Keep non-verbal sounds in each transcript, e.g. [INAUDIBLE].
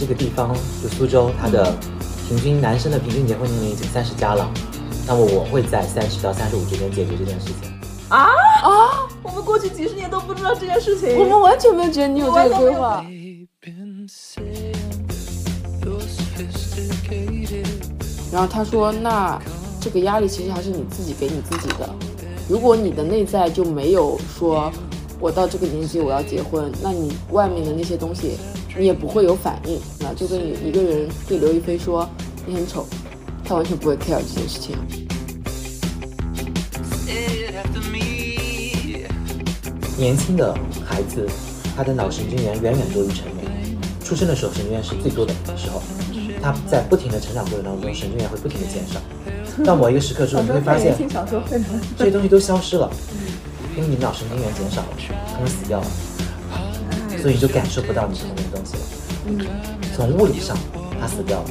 这个地方就苏州，它的平均男生的平均结婚年龄已经三十加了，那么我会在三十到三十五之间解决这件事情。啊，啊，我们过去几十年都不知道这件事情。我们完全没有觉得你有这个规划。然后他说，那这个压力其实还是你自己给你自己的。如果你的内在就没有说，我到这个年纪我要结婚，那你外面的那些东西你也不会有反应。那就跟你一个人对刘亦菲说你很丑，他完全不会 care 这件事情。年轻的孩子，他的脑神经元远远多于成人。出生的时候神经元是最多的时候，他在不停的成长过程当中，神经元会不停的减少。到某一个时刻之后，[LAUGHS] 你会发现。这些东西都消失了，因为你脑神经元减少了，他们死掉了，所以你就感受不到你童年的东西了。从物理上，他死掉了，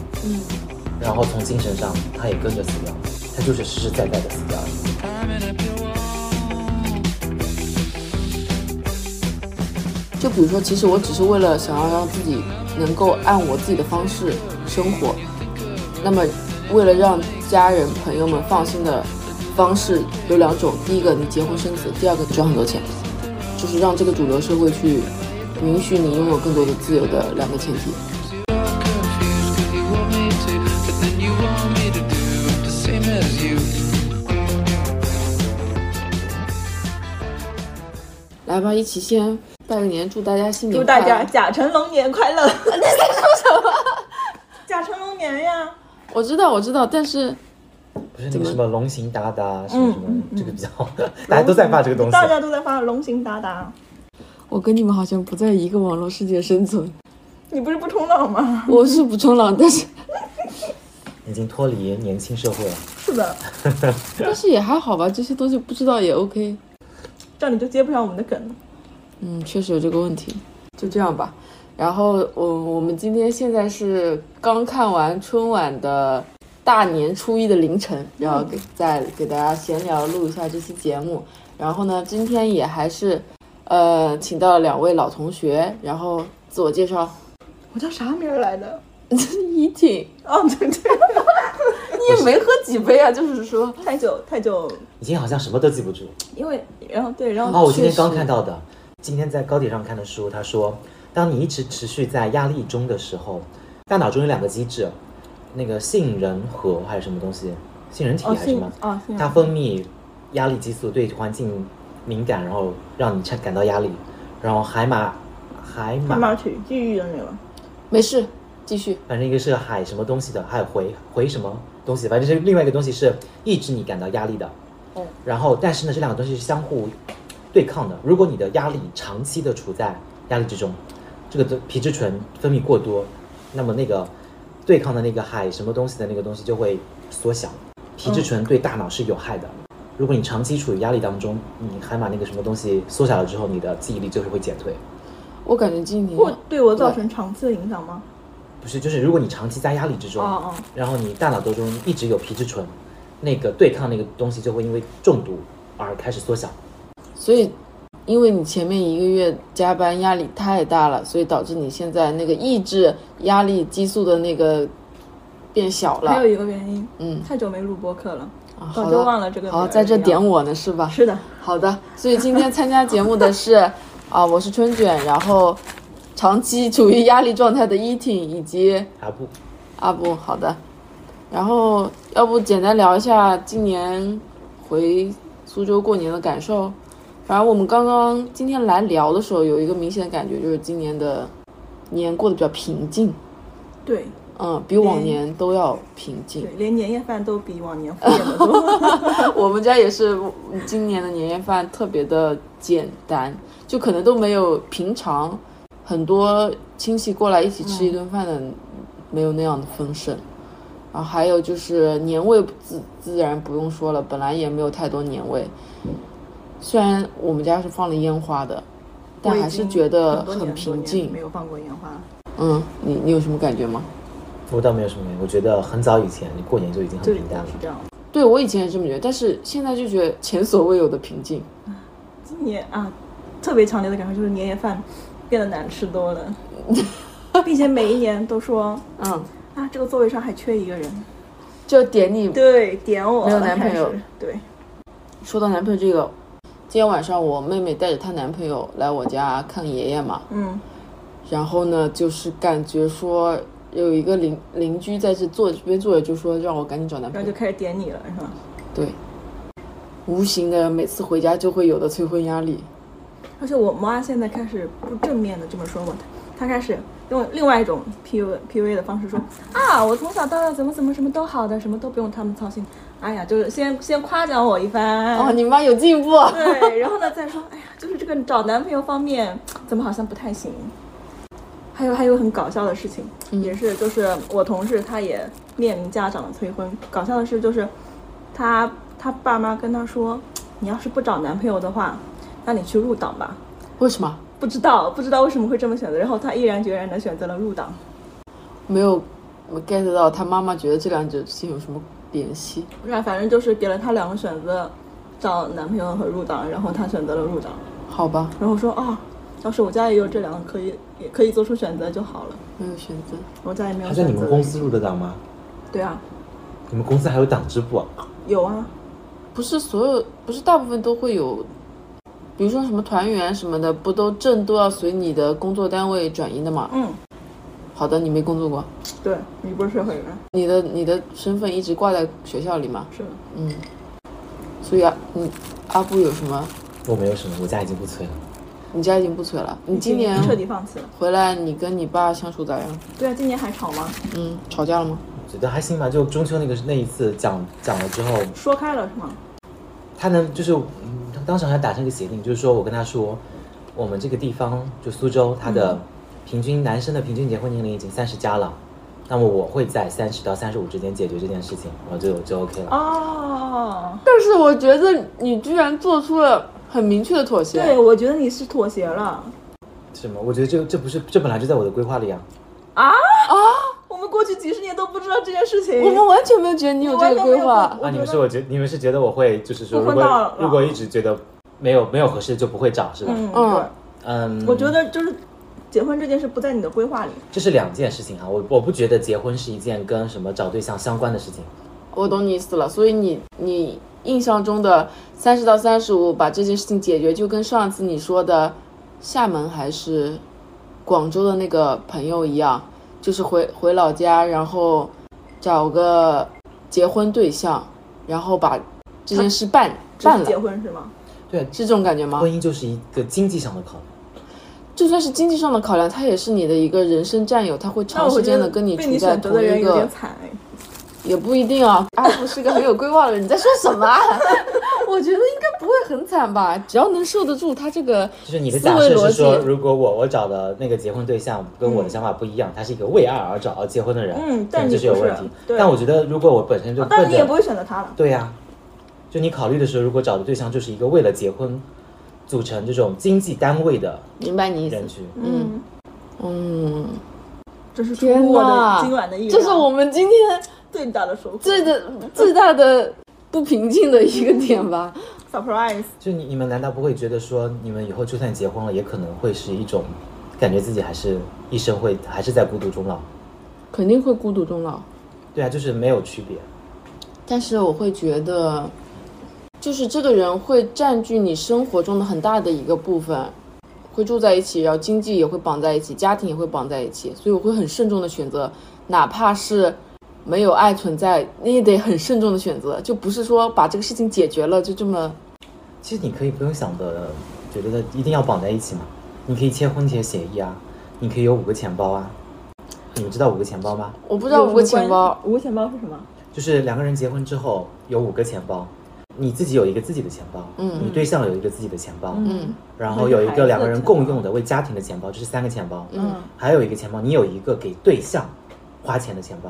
然后从精神上，他也跟着死掉了，他就是实实在在的死掉了。就比如说，其实我只是为了想要让自己能够按我自己的方式生活，那么为了让家人朋友们放心的方式有两种，第一个你结婚生子，第二个赚很多钱，就是让这个主流社会去允许你拥有更多的自由的两个前提。Confused 'cause you want me to, but then you want me to do the same as you. 来吧，一起先拜个年，祝大家新年祝大快乐家甲辰龙年快乐！[LAUGHS] 你在说什么？甲辰龙年呀！[LAUGHS] 我知道，我知道，但是不是那个什么龙行达达什嗯么什么，这个比较，[LAUGHS] 大家都在发这个东西。大家都在发龙行达达。我跟你们好像不在一个网络世界生存。你不是不冲浪吗？我是不冲浪，但是 [LAUGHS] 已经脱离年轻社会了。是的，[LAUGHS] 但是也还好吧，这些东西不知道也 OK。这样你就接不上我们的梗了。嗯，确实有这个问题，就这样吧。然后我我们今天现在是刚看完春晚的大年初一的凌晨，然后给再给大家闲聊录一下这期节目。然后呢，今天也还是呃请到了两位老同学，然后自我介绍。我叫啥名儿来的？[LAUGHS] 怡婷，哦，对对，[LAUGHS] 你也没喝几杯啊，就是说，太久太久，已经好像什么都记不住。因为然后对，然后哦，后我今天刚看到的，今天在高铁上看的书，他说，当你一直持续在压力中的时候，大脑中有两个机制，那个杏仁核还是什么东西，杏仁体还是什么，哦信它分泌压力激素，对环境敏感，然后让你产感到压力，然后海马海马海马体地狱的那个。没事，继续。反正一个是海什么东西的，还有回回什么东西，反正是另外一个东西是抑制你感到压力的。嗯然后，但是呢，这两个东西是相互对抗的。如果你的压力长期的处在压力之中，这个皮质醇分泌过多，那么那个对抗的那个海什么东西的那个东西就会缩小。皮质醇对大脑是有害的。如果你长期处于压力当中，你海马那个什么东西缩小了之后，你的记忆力就是会减退。我感觉今年会对我造成长期的影响吗？不是，就是如果你长期在压力之中，哦哦然后你大脑当中一直有皮质醇，那个对抗那个东西就会因为中毒而开始缩小。所以，因为你前面一个月加班压力太大了，所以导致你现在那个抑制压力激素的那个变小了。还有一个原因，嗯，太久没录播课了，啊早就好的忘了这个名儿好，在这点我呢是吧？是的，好的，所以今天参加节目的是啊，我是春卷，然后长期处于压力状态的依婷以及阿布，阿布。好的，然后要不简单聊一下今年回苏州过年的感受。反正我们刚刚今天来聊的时候，有一个明显的感觉，就是今年的年过得比较平静，对嗯，比往年都要平静对。，连年夜饭都比往年敷衍的多。[LAUGHS] 我们家也是，今年的年夜饭特别的简单，就可能都没有平常很多亲戚过来一起吃一顿饭的，没有那样的丰盛。然后还有就是年味自自然不用说了，本来也没有太多年味。虽然我们家是放了烟花的，但还是觉得很平静没。有放过烟花。嗯，你你有什么感觉吗？我倒没有什么原因，我觉得很早以前你过年就已经很平淡了。对我以前也这么觉得，但是现在就觉得前所未有的平静。今年啊，特别强烈的感受就是年夜饭变得难吃多了。[LAUGHS] 并且每一年都说嗯，啊，这个座位上还缺一个人，就点你。对，点我没有男朋友对，说到男朋友这个，今天晚上我妹妹带着她男朋友来我家看爷爷嘛，嗯，然后呢，就是感觉说有一个邻邻居在这坐这边坐着，就说让我赶紧找男朋友然后就。开始点你了，是吧？对，无形的每次回家就会有的催婚压力。而且我妈现在开始不正面的这么说我，她开始用另外一种 PU PUA 的方式说啊，我从小到大怎么怎么什么都好的，什么都不用他们操心。哎呀，就是先先夸奖我一番，哦，你妈有进步。对，然后呢再说，哎呀，就是这个找男朋友方面怎么好像不太行。还有还有很搞笑的事情，也是就是我同事他也面临家长的催婚。搞笑的是就是他他爸妈跟他说，你要是不找男朋友的话，那你去入党吧。为什么不知道不知道为什么会这么选择，然后他毅然决然的选择了入党。没有我 get 到他妈妈觉得这两者之间有什么联系？不是，反正就是给了他两个选择，找男朋友和入党，然后他选择了入党。好吧，然后我说啊、要是我家也有这两个，可以也可以做出选择就好了。没有选择。我家也没有他在。你们公司入的党吗？对啊，你们公司还有党支部啊？有啊，不是所有，不是大部分都会有，比如说什么团员什么的，不都证都要随你的工作单位转移的吗？嗯，好的，你没工作过，对你不是社会人，你的你的身份一直挂在学校里吗？是的。嗯，所以啊，你阿布有什么？我没有什么，我家已经不催了。你家已经不催了。你今年彻底放弃了。回来，你跟你爸相处咋样？对啊，今年还吵吗？嗯，吵架了吗？我觉得还行吧，就中秋那个那一次讲讲了之后，说开了是吗？他能就是，嗯，当时还达成一个协定，就是说我跟他说，我们这个地方就苏州，他的平均男生的平均结婚年龄已经三十加了，那么我会在三十到三十五之间解决这件事情，然后就就 OK 了。哦，但是我觉得你居然做出了很明确的妥协。对，我觉得你是妥协了什么？我觉得这这不是这本来就在我的规划里啊。啊啊！我们过去几十年都不知道这件事情。我们完全没有觉得你有这个规划我。啊，你们是我觉你们是觉得我会就是说，如果如果一直觉得没有没有合适就不会找是吧？嗯，嗯，嗯，我觉得就是结婚这件事不在你的规划里。这是两件事情啊，我我不觉得结婚是一件跟什么找对象相关的事情。我懂你意思了，所以你你印象中的三十到三十五把这件事情解决，就跟上次你说的厦门还是广州的那个朋友一样，就是回回老家，然后找个结婚对象，然后把这件事办办了结，婚是吗？对，是这种感觉吗婚？姻就是一个经济上的考量。就算是经济上的考量，它也是你的一个人生战友，他会长时间的跟你被你处在选择的人同一个有点惨哎。也不一定啊，阿福是个很有规划的人，你在说什么、啊？[LAUGHS] 我觉得应该不会很惨吧，只要能受得住他这个就是你的思假维逻辑设是说，如果我我找的那个结婚对象跟我的想法不一样，他是一个为爱而找而结婚的人，嗯可能这是是有问题。但我觉得，如果我本身就奔着当然你也不会选择他了。对呀、就你考虑的时候，如果找的对象就是一个为了结婚组成这种经济单位的明白你意思人。群，嗯，嗯，这是出天乎我呐的今晚的意料。这是我们今天最大的收获。最的最大的不平静的一个点吧。surprise。就你你们难道不会觉得说，你们以后就算结婚了，也可能会是一种感觉自己还是一生会还是在孤独终老？肯定会孤独终老，对啊，就是没有区别。但是我会觉得，就是这个人会占据你生活中的很大的一个部分，会住在一起，然后经济也会绑在一起，家庭也会绑在一起，所以我会很慎重的选择，哪怕是没有爱存在，你也得很慎重的选择，就不是说把这个事情解决了就这么其实你可以不用想的，觉得一定要绑在一起嘛。你可以签婚前协议啊，你可以有五个钱包啊。你们知道五个钱包吗？我不知道五个钱包，五个钱包是什么？就是两个人结婚之后有五个钱包，你自己有一个自己的钱包，嗯你对象有一个自己的钱包，嗯然后有一个两个人共用的为家庭的钱包，这是三个钱包，嗯还有一个钱包，你有一个给对象花钱的钱包，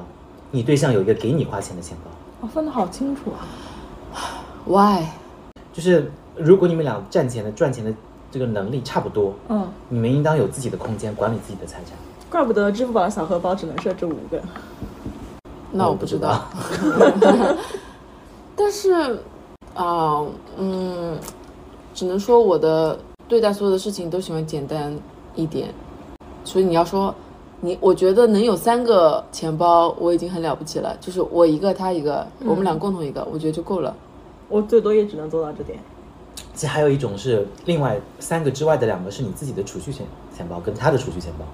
你对象有一个给你花钱的钱包，我，分得好清楚啊。，why？就是如果你们俩赚钱的赚钱的这个能力差不多，嗯，你们应当有自己的空间管理自己的财产。怪不得支付宝的小荷包只能设置五个。那我我不知不知道。[LAUGHS] 但是啊、嗯，只能说我的对待所有的事情都喜欢简单一点，所以你要说你我觉得能有三个钱包，我已经很了不起了。就是我一个，他一个，我们俩共同一个，我觉得就够了。我最多也只能做到这点。其实还有一种是另外三个之外的两个是你自己的储蓄钱钱包跟他的储蓄钱包，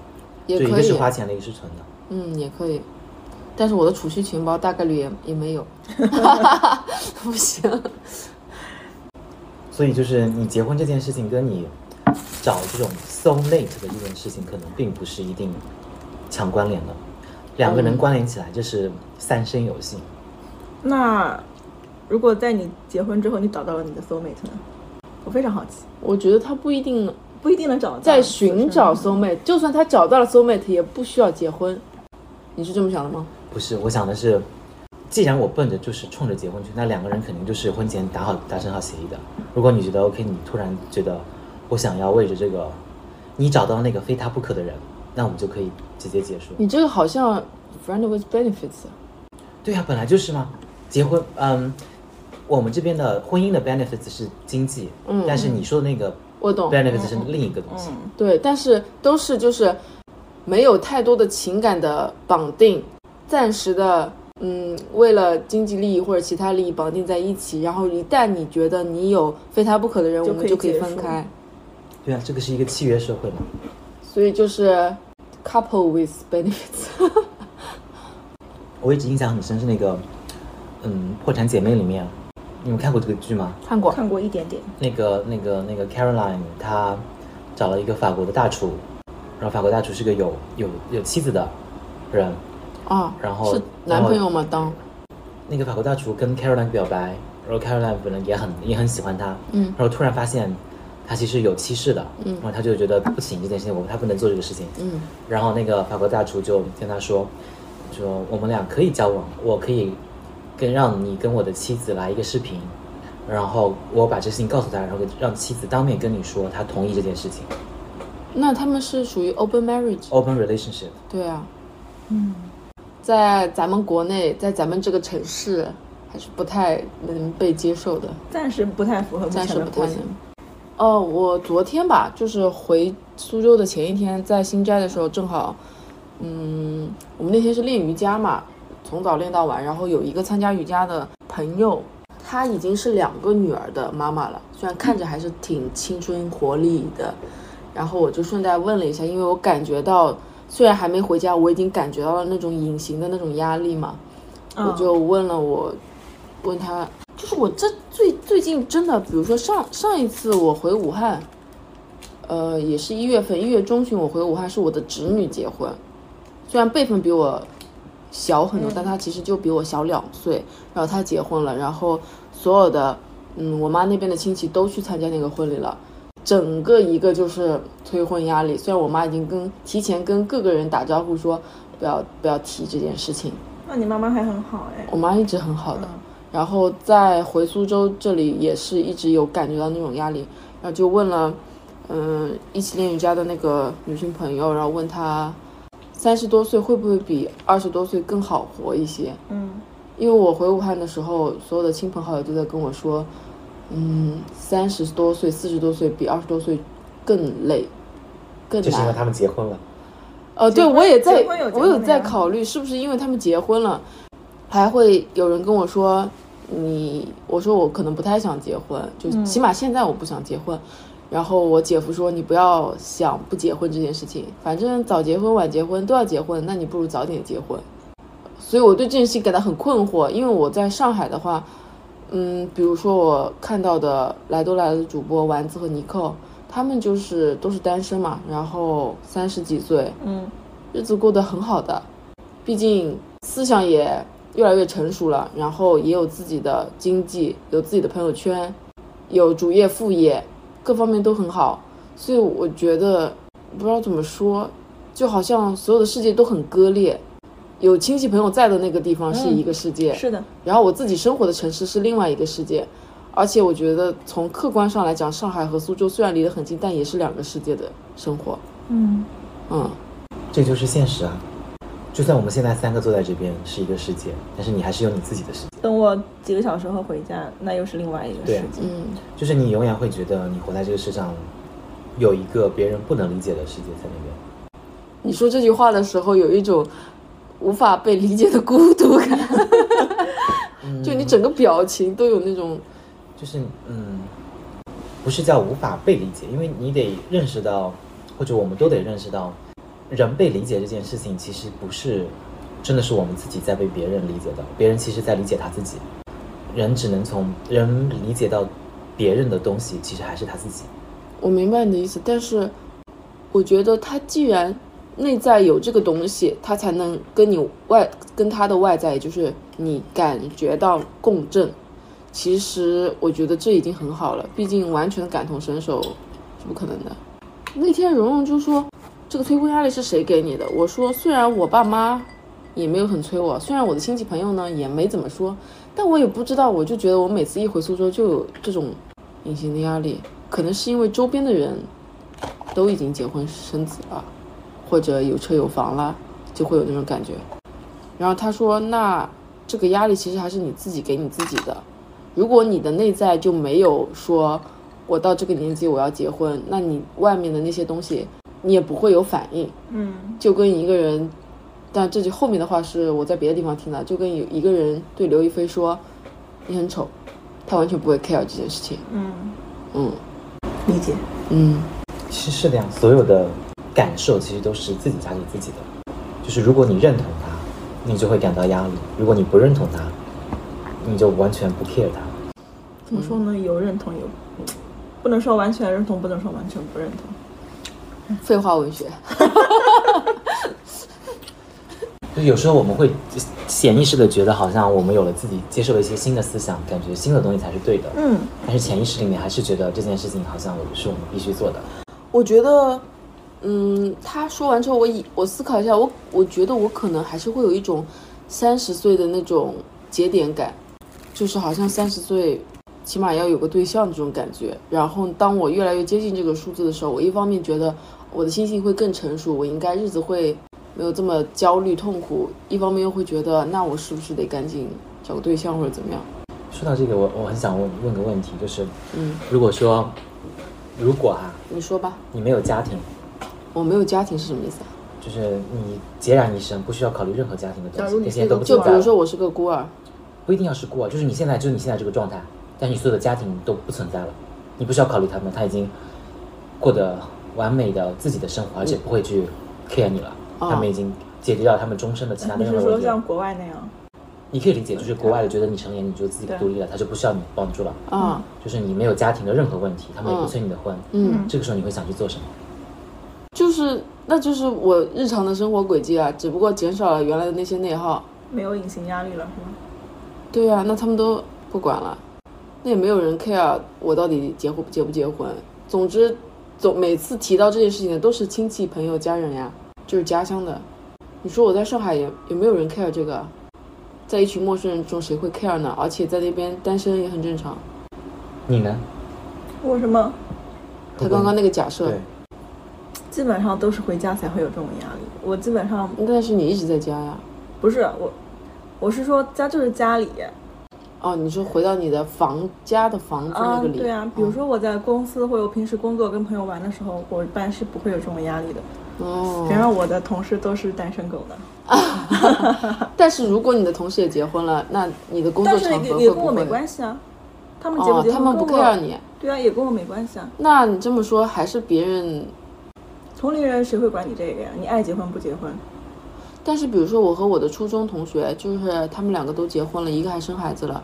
也可以就一个是，花钱的，一个是存的。嗯，也可以。但是我的储蓄钱包大概率也也没有 [LAUGHS] [LAUGHS] 不行。所以就是你结婚这件事情跟你找这种 soul mate 的这件事情，可能并不是一定强关联的。两个人关联起来，就是三生有幸。那如果在你结婚之后，你找到了你的 soul mate 呢？我非常好奇，我觉得他不一定不一定能找到。在寻找 soul mate，就算他找到了 soul mate，也不需要结婚。你是这么想的吗？不是，我想的是，既然我奔着就是冲着结婚去，那两个人肯定就是婚前打好达成好协议的。如果你觉得 OK，你突然觉得我想要为着这个，你找到那个非他不可的人，那我们就可以直接结束。你这个好像 friend with benefits。对呀、本来就是嘛。结婚，嗯，我们这边的婚姻的 benefits 是经济，嗯但是你说的那个我懂 benefits 是另一个东西。嗯，对，但是都是就是没有太多的情感的绑定，暂时的，嗯，为了经济利益或者其他利益绑定在一起，然后一旦你觉得你有非他不可的人，我们就可以分开。对啊，这个是一个契约社会嘛。所以就是 couple with benefits。[LAUGHS] 我一直印象很深是那个，嗯，《破产姐妹》里面，你们看过这个剧吗？看过，看过一点点。那个那个那个 Caroline，她找了一个法国的大厨，然后法国大厨是个有有有妻子的人，啊，然后是男朋友吗？当，那个法国大厨跟 Caroline 表白，然后 Caroline 本来也很也很喜欢他，嗯然后突然发现他其实有妻室的，嗯然后他就觉得不行这件事情，我他不能做这个事情，嗯然后那个法国大厨就跟他说，说我们俩可以交往，我可以跟让你跟我的妻子来一个视频，然后我把这事情告诉他，然后让妻子当面跟你说他同意这件事情那他们是属于 open marriage。，open relationship。对啊，嗯，在咱们国内，在咱们这个城市，还是不太能被接受的。暂时不太符合目暂前的国情时不太能。。哦，我昨天吧，就是回苏州的前一天，在新斋的时候，正好，嗯，我们那天是练瑜伽嘛，从早练到晚，然后有一个参加瑜伽的朋友，她已经是两个女儿的妈妈了，虽然看着还是挺青春活力的，然后我就顺带问了一下，因为我感觉到，虽然还没回家，我已经感觉到了那种隐形的那种压力嘛，嗯我就问了我，问他，就是我这最最近真的，比如说上上一次我回武汉，呃，也是一月份，一月中旬我回武汉是我的侄女结婚，虽然辈分比我小很多，但她其实就比我小两岁，然后她结婚了，然后所有的嗯我妈那边的亲戚都去参加那个婚礼了。整个一个就是催婚压力，虽然我妈已经跟提前跟各个人打招呼说不要不要提这件事情，那你妈妈还很好哎。我妈一直很好的，然后在回苏州这里也是一直有感觉到那种压力，然后就问了，嗯，一起练瑜伽的那个女性朋友，然后问她三十多岁会不会比二十多岁更好活一些？嗯，因为我回武汉的时候，所有的亲朋好友都在跟我说，嗯，三十多岁、四十多岁比二十多岁更累，更难。就是因为他们结婚了，呃，对我也在有，我有在考虑是不是因为他们结婚了，还会有人跟我说你，我说我可能不太想结婚，就嗯起码现在我不想结婚。然后我姐夫说你不要想不结婚这件事情，反正早结婚晚结婚都要结婚，那你不如早点结婚。所以我对这件事情感到很困惑，因为我在上海的话，嗯，比如说我看到的来都来了的主播丸子和尼寇，他们就是都是单身嘛，然后三十几岁，嗯，日子过得很好的，毕竟思想也越来越成熟了，然后也有自己的经济，有自己的朋友圈，有主业副业，各方面都很好，所以我觉得不知道怎么说，就好像所有的世界都很割裂，有亲戚朋友在的那个地方是一个世界，是的，然后我自己生活的城市是另外一个世界，而且我觉得从客观上来讲，上海和苏州虽然离得很近，但也是两个世界的生活。嗯，嗯，这就是现实啊。就算我们现在三个坐在这边是一个世界，但是你还是有你自己的世界。等我几个小时后回家，那又是另外一个世界。嗯，就是你永远会觉得你活在这个世上，有一个别人不能理解的世界在那边。你说这句话的时候，有一种无法被理解的孤独感，[LAUGHS] 就你整个表情都有那种，就是嗯，不是叫无法被理解，因为你得认识到，或者我们都得认识到，人被理解这件事情其实不是真的是我们自己在被别人理解的，别人其实在理解他自己。人只能从人理解到别人的东西，其实还是他自己。我明白你的意思，但是我觉得他既然内在有这个东西，他才能跟你外跟他的外在，就是你感觉到共振。其实我觉得这已经很好了，毕竟完全感同身受是不可能的。那天蓉蓉就说：“这个催婚压力是谁给你的？”我说：“虽然我爸妈也没有很催我，虽然我的亲戚朋友呢也没怎么说，但我也不知道，我就觉得我每次一回苏州就有这种隐形的压力，可能是因为周边的人都已经结婚生子了，或者有车有房了，就会有那种感觉。然后他说：“那这个压力其实还是你自己给你自己的。如果你的内在就没有说，我到这个年纪我要结婚，那你外面的那些东西你也不会有反应。嗯，就跟一个人，但这句后面的话是我在别的地方听的，就跟有一个人对刘亦菲说你很丑，他完全不会 care 这件事情。嗯，嗯理解。嗯其实是这样，所有的感受其实都是自己加给自己的。就是如果你认同他，你就会感到压力；如果你不认同他，你就完全不 care 他。怎么说呢？有认同，有不能说完全认同，不能说完全不认同。废话文学。[LAUGHS] 就有时候我们会潜意识的觉得，好像我们有了自己接受了一些新的思想，感觉新的东西才是对的。嗯，但是潜意识里面还是觉得这件事情好像是我们必须做的。我觉得，嗯，他说完之后，我以我思考一下，我我觉得我可能还是会有一种三十岁的那种节点感，就是好像三十岁起码要有个对象这种感觉。然后当我越来越接近这个数字的时候，我一方面觉得我的心性会更成熟，我应该日子会没有这么焦虑痛苦；一方面又会觉得，那我是不是得赶紧找个对象或者怎么样？说到这个，我我很想问问个问题，就是嗯，如果说，如果啊，你说吧，你没有家庭，我没有家庭是什么意思啊？就是你孑然一身，不需要考虑任何家庭的东西，假如你这些都不就存在了。比如说我是个孤儿，不一定要是孤儿，就是你现在就是你现在这个状态，但是你所有的家庭都不存在了，你不需要考虑他们，他已经过得完美的自己的生活，而且不会去 care 你了，哦他们已经解决掉他们终身的其他任何问题了。说像国外那样？你可以理解，就是国外的觉得你成年你就自己独立了，他就不需要你帮助了，啊，就是你没有家庭的任何问题，他们也不嗯催你的婚，嗯。这个时候你会想去做什么？就是，那就是我日常的生活轨迹啊，只不过减少了原来的那些内耗。没有隐形压力了是吗？对啊，那他们都不管了，那也没有人 care 我到底结婚结不结婚。总之，总每次提到这件事情的都是亲戚、朋友、家人呀，就是家乡的。你说我在上海也也没有人 care 这个，在一群陌生人中谁会 care 呢？而且在那边单身也很正常。你呢？我什么？他刚刚那个假设，，基本上都是回家才会有这种压力。我基本上但是你一直在家呀。不是我，我是说家就是家里哦，你说回到你的房家的房子那啊个，里，对啊，比如哦说我在公司或者我平时工作跟朋友玩的时候，我一般是不会有这种压力的。哦，然后我的同事都是单身狗的，[LAUGHS] [LAUGHS] 但是如果你的同事也结婚了，那你的工作场合会不会？也也跟我没关系啊。他们结不哦，结婚他们不 care 你。对啊，也跟我没关系啊。那你这么说，还是别人？同龄人谁会管你这个呀？你爱结婚不结婚？但是比如说我和我的初中同学，就是他们两个都结婚了，一个还生孩子了。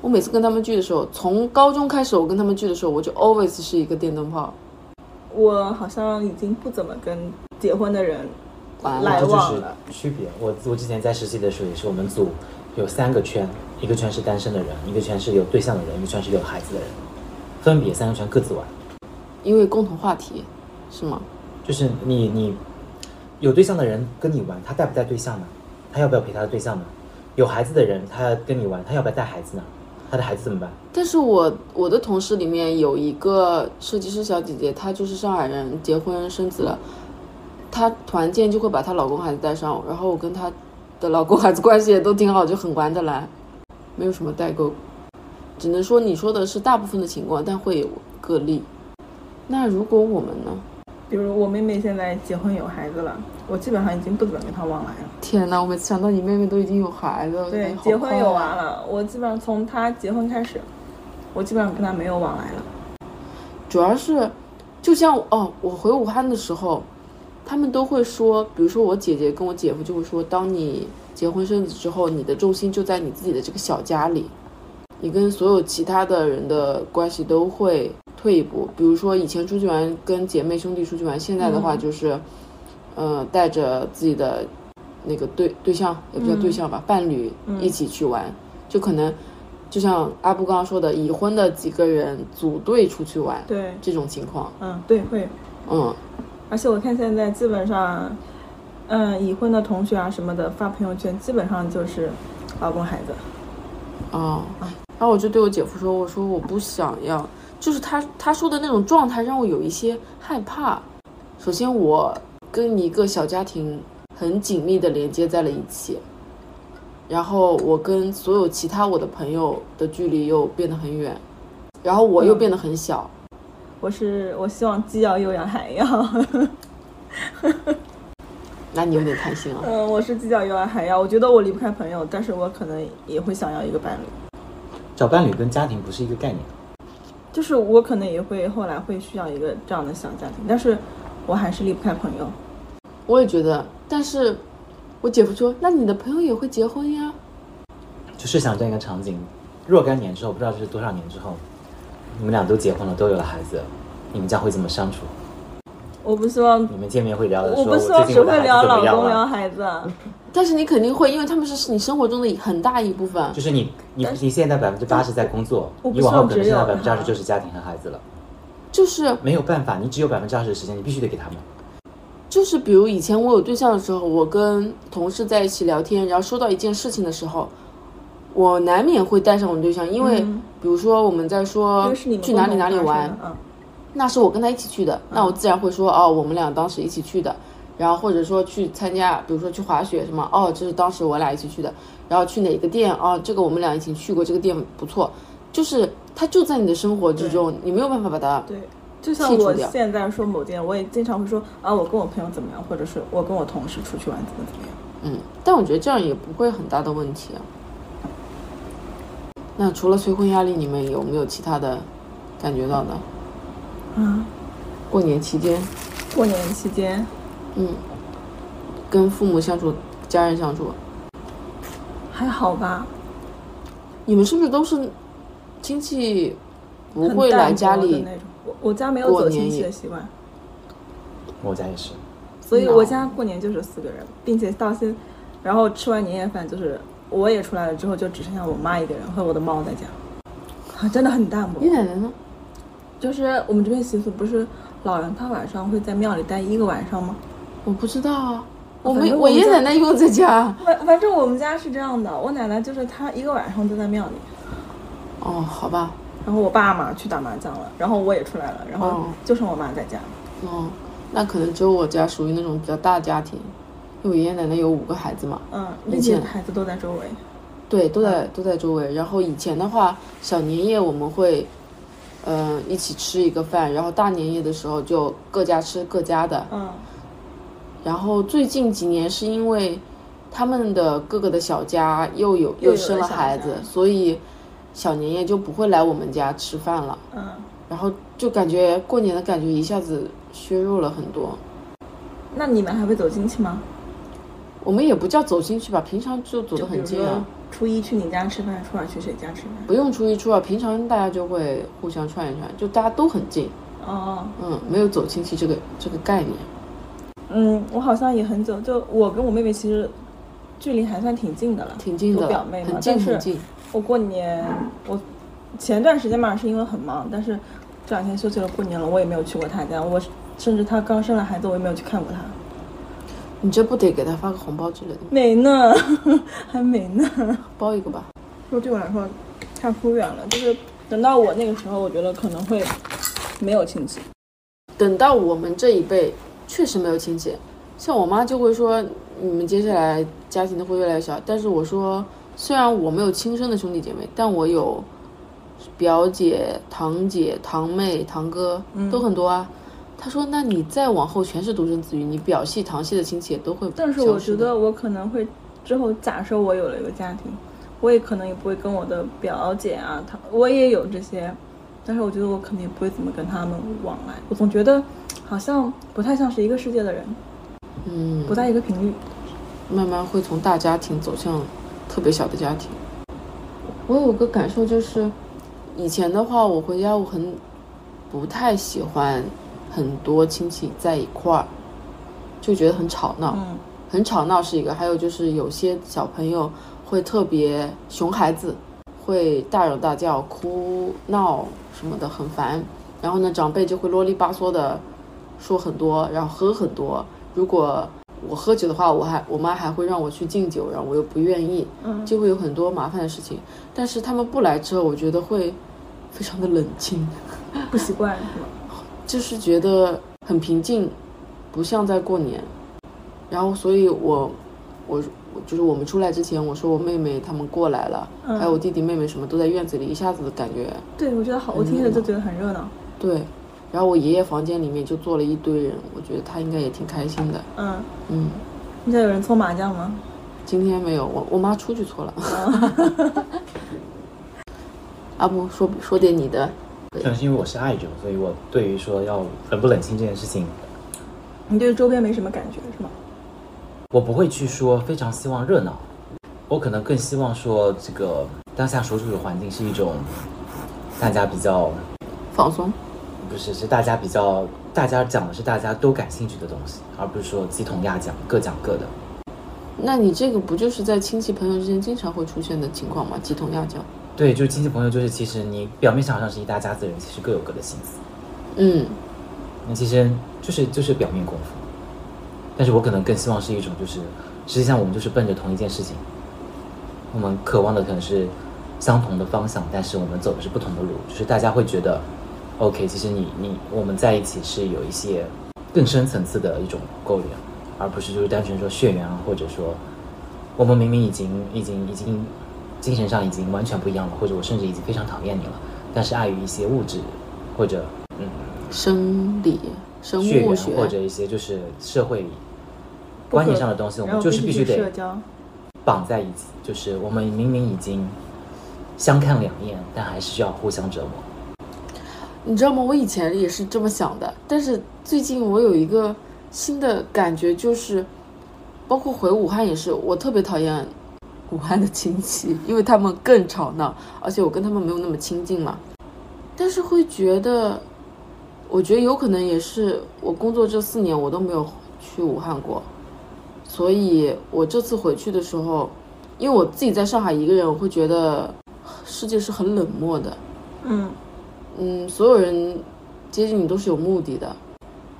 我每次跟他们聚的时候，从高中开始，我跟他们聚的时候，我就 always 是一个电灯泡。我好像已经不怎么跟结婚的人来这就是往了。区别。我我之前在实习的时候也是，我们组有三个圈，一个圈是单身的人，一个圈是有对象的人，一个圈是有孩子的人，分别三个圈各自玩。因为共同话题，是吗？就是你你有对象的人跟你玩，他带不带对象呢？他要不要陪他的对象呢？有孩子的人，他跟你玩，他要不要带孩子呢？他的孩子怎么办？但是我我的同事里面有一个设计师小姐姐，她就是上海人，结婚生子了，她团建就会把她老公孩子带上，然后我跟她的老公孩子关系也都挺好，就很玩得来，没有什么代沟。只能说你说的是大部分的情况，但会有个例。那如果我们呢？比如我妹妹现在结婚有孩子了，我基本上已经不怎么跟她往来了。天哪，我每次想到你妹妹都已经有孩子了，对结婚有娃了，我基本上从她结婚开始，我基本上跟她没有往来了。主要是，就像哦，我回武汉的时候，他们都会说，比如说我姐姐跟我姐夫就会说，当你结婚生子之后，你的重心就在你自己的这个小家里，你跟所有其他的人的关系都会退一步。比如说以前出去玩，跟姐妹兄弟出去玩，现在的话就是，呃，带着自己的那个对对象，也不叫对象吧，伴侣一起去玩，就可能。就像阿布刚刚说的，已婚的几个人组队出去玩，对，这种情况，嗯，对，会。嗯，而且我看现在基本上，嗯，已婚的同学啊什么的发朋友圈，基本上就是老公孩子。哦，然后我就对我姐夫说，我说我不想要，就是他他说的那种状态让我有一些害怕。首先，我跟一个小家庭很紧密的连接在了一起，然后我跟所有其他我的朋友的距离又变得很远，然后我又变得很小。我是我希望既要又要还要，[LAUGHS] 那你有点贪心了。嗯，我是既要又要还要。我觉得我离不开朋友，但是我可能也会想要一个伴侣，找伴侣跟家庭不是一个概念。就是我可能也会后来会需要一个这样的小家庭，但是我还是离不开朋友。我也觉得，但是我姐夫说，那你的朋友也会结婚呀。就是想这样一个场景，若干年之后，不知道这是多少年之后，你们俩都结婚了，都有了孩子，你们将会怎么相处？我不希望，你们见面会聊的说，我不希望只会聊老公聊？孩子。但是你肯定会，因为他们是你生活中的很大一部分。就是你你你现在百分之八十在工作，你往后可能现在百分之二十就是家庭和孩子了，就是没有办法，你只有百分之二十的时间，你必须得给他们。就是，比如以前我有对象的时候，我跟同事在一起聊天，然后说到一件事情的时候，我难免会带上我对象，因为嗯比如说我们在说去哪里哪里玩，嗯，那是我跟他一起去的，那我自然会说哦，我们俩当时一起去的。然后或者说去参加，比如说去滑雪什么，哦，这是当时我俩一起去的。然后去哪个店，哦，这个我们俩一起去过，这个店不错。就是它就在你的生活之中，你没有办法把它对。就像我现在说某店，我也经常会说啊，我跟我朋友怎么样，或者是我跟我同事出去玩怎么怎么样。嗯，但我觉得这样也不会很大的问题啊。那除了催婚压力，你们有没有其他的感觉到的？啊，过年期间，过年期间，嗯，跟父母相处、家人相处，还好吧，你们是不是都是亲戚不会来家里？的那种。我我家没有走亲戚的习惯，我家也是，所以我家过年就是四个人，并且到现，然后吃完年夜饭就是我也出来了之后，就只剩下我妈一个人和我的猫在家，啊，真的很淡漠你。奶奶呢？就是我们这边习俗不是老人他晚上会在庙里待一个晚上吗？我不知道啊，我反没，我爷爷奶奶一共在家。反反正我们家是这样的，我奶奶就是她一个晚上都在庙里，哦，好吧，然后我爸嘛去打麻将了，然后我也出来了，然后哦就剩我妈在家。哦，那可能只有我家属于那种比较大家庭，因为我爷爷奶奶有五个孩子嘛。嗯，以并且孩子都在周围。对，都在都在周围。然后以前的话，小年夜我们会，呃，一起吃一个饭，然后大年夜的时候就各家吃各家的。嗯，然后最近几年是因为他们的各个的小家又有又生了孩子，所以小年夜就不会来我们家吃饭了。嗯，然后就感觉过年的感觉一下子削弱了很多。那你们还会走亲戚吗？我们也不叫走进去吧，平常就走得很近啊，初一去你家吃饭，初二去谁家吃饭？不用初一初二，平常大家就会互相串一串，就大家都很近。哦，嗯，没有走亲戚这个这个概念。嗯，我好像也很久，就我跟我妹妹其实距离还算挺近的了，挺近的表妹嘛很近但是很近。我过年，我前段时间嘛是因为很忙，但是这两天休息了过年了，我也没有去过她家，我甚至她刚生了孩子，我也没有去看过她。你这不得给他发个红包之类的吗？没呢，[LAUGHS] 还没呢。包一个吧。说对我来说太疏远了，就是等到我那个时候，我觉得可能会没有亲戚。等到我们这一辈，确实没有亲戚。像我妈就会说，你们接下来家庭都会越来越小。但是我说，虽然我没有亲生的兄弟姐妹，但我有表姐、堂姐、堂妹、堂哥，都很多啊。他他说：“那你再往后全是独生子女，你表系、堂系的亲戚也都会。”但是我觉得我可能会之后，假设我有了一个家庭，我也可能也不会跟我的表姐啊，她我也有这些，但是我觉得我肯定也不会怎么跟他们往来。我总觉得好像不太像是一个世界的人，嗯，不在一个频率。慢慢会从大家庭走向特别小的家庭。我有个感受就是，以前的话，我回家我很不太喜欢很多亲戚在一块儿，就觉得很吵闹。嗯很吵闹是一个，还有就是有些小朋友会特别熊孩子，会大嚷大叫、哭闹什么的，很烦。然后呢，长辈就会啰里吧嗦的说很多，然后喝很多。如果我喝酒的话，我还我妈还会让我去敬酒，然后我又不愿意，嗯，就会有很多麻烦的事情。但是他们不来之后，我觉得会非常的冷清，[LAUGHS] 不习惯是吗？就是觉得很平静，不像在过年。然后，所以我，我，我就是我们出来之前，我说我妹妹他们过来了，嗯还有我弟弟妹妹什么都在院子里，一下子的感觉，对，我觉得好，我听着就觉得很热闹。对。然后我爷爷房间里面就坐了一堆人，我觉得他应该也挺开心的。嗯，嗯，你家有人搓麻将吗？今天没有，我我妈出去搓了。[LAUGHS] 阿布说说点你的，可能是因为我是爱者，所以我对于说要冷不冷清这件事情，你对周边没什么感觉是吗？我不会去说非常希望热闹，我可能更希望说这个当下所处的环境是一种大家比较放松。不是是大家比较大家讲的是大家都感兴趣的东西，而不是说鸡同鸭讲各讲各的。那你这个不就是在亲戚朋友之间经常会出现的情况吗？鸡同鸭讲。对，就是亲戚朋友，就是其实你表面上好像是一大家子人，其实各有各的心思。嗯，那其实就是就是表面功夫，但是我可能更希望是一种，就是实际上我们就是奔着同一件事情，我们渴望的可能是相同的方向，但是我们走的是不同的路，就是大家会觉得，OK，其实你你我们在一起是有一些更深层次的一种勾连，而不是就是单纯说血缘啊，或者说我们明明已经已经已经精神上已经完全不一样了，或者我甚至已经非常讨厌你了，但是碍于一些物质或者嗯生理、生物学或者一些就是社会观念上的东西，我们就是必须得。绑在一起。就是我们明明已经相看两厌，但还是需要互相折磨。你知道吗？我以前也是这么想的，但是最近我有一个新的感觉，就是包括回武汉也是，我特别讨厌武汉的亲戚，因为他们更吵闹，而且我跟他们没有那么亲近嘛。但是会觉得，我觉得有可能也是我工作这四年我都没有去武汉过，所以我这次回去的时候，因为我自己在上海一个人，我会觉得世界是很冷漠的。嗯，嗯，所有人接近你都是有目的的，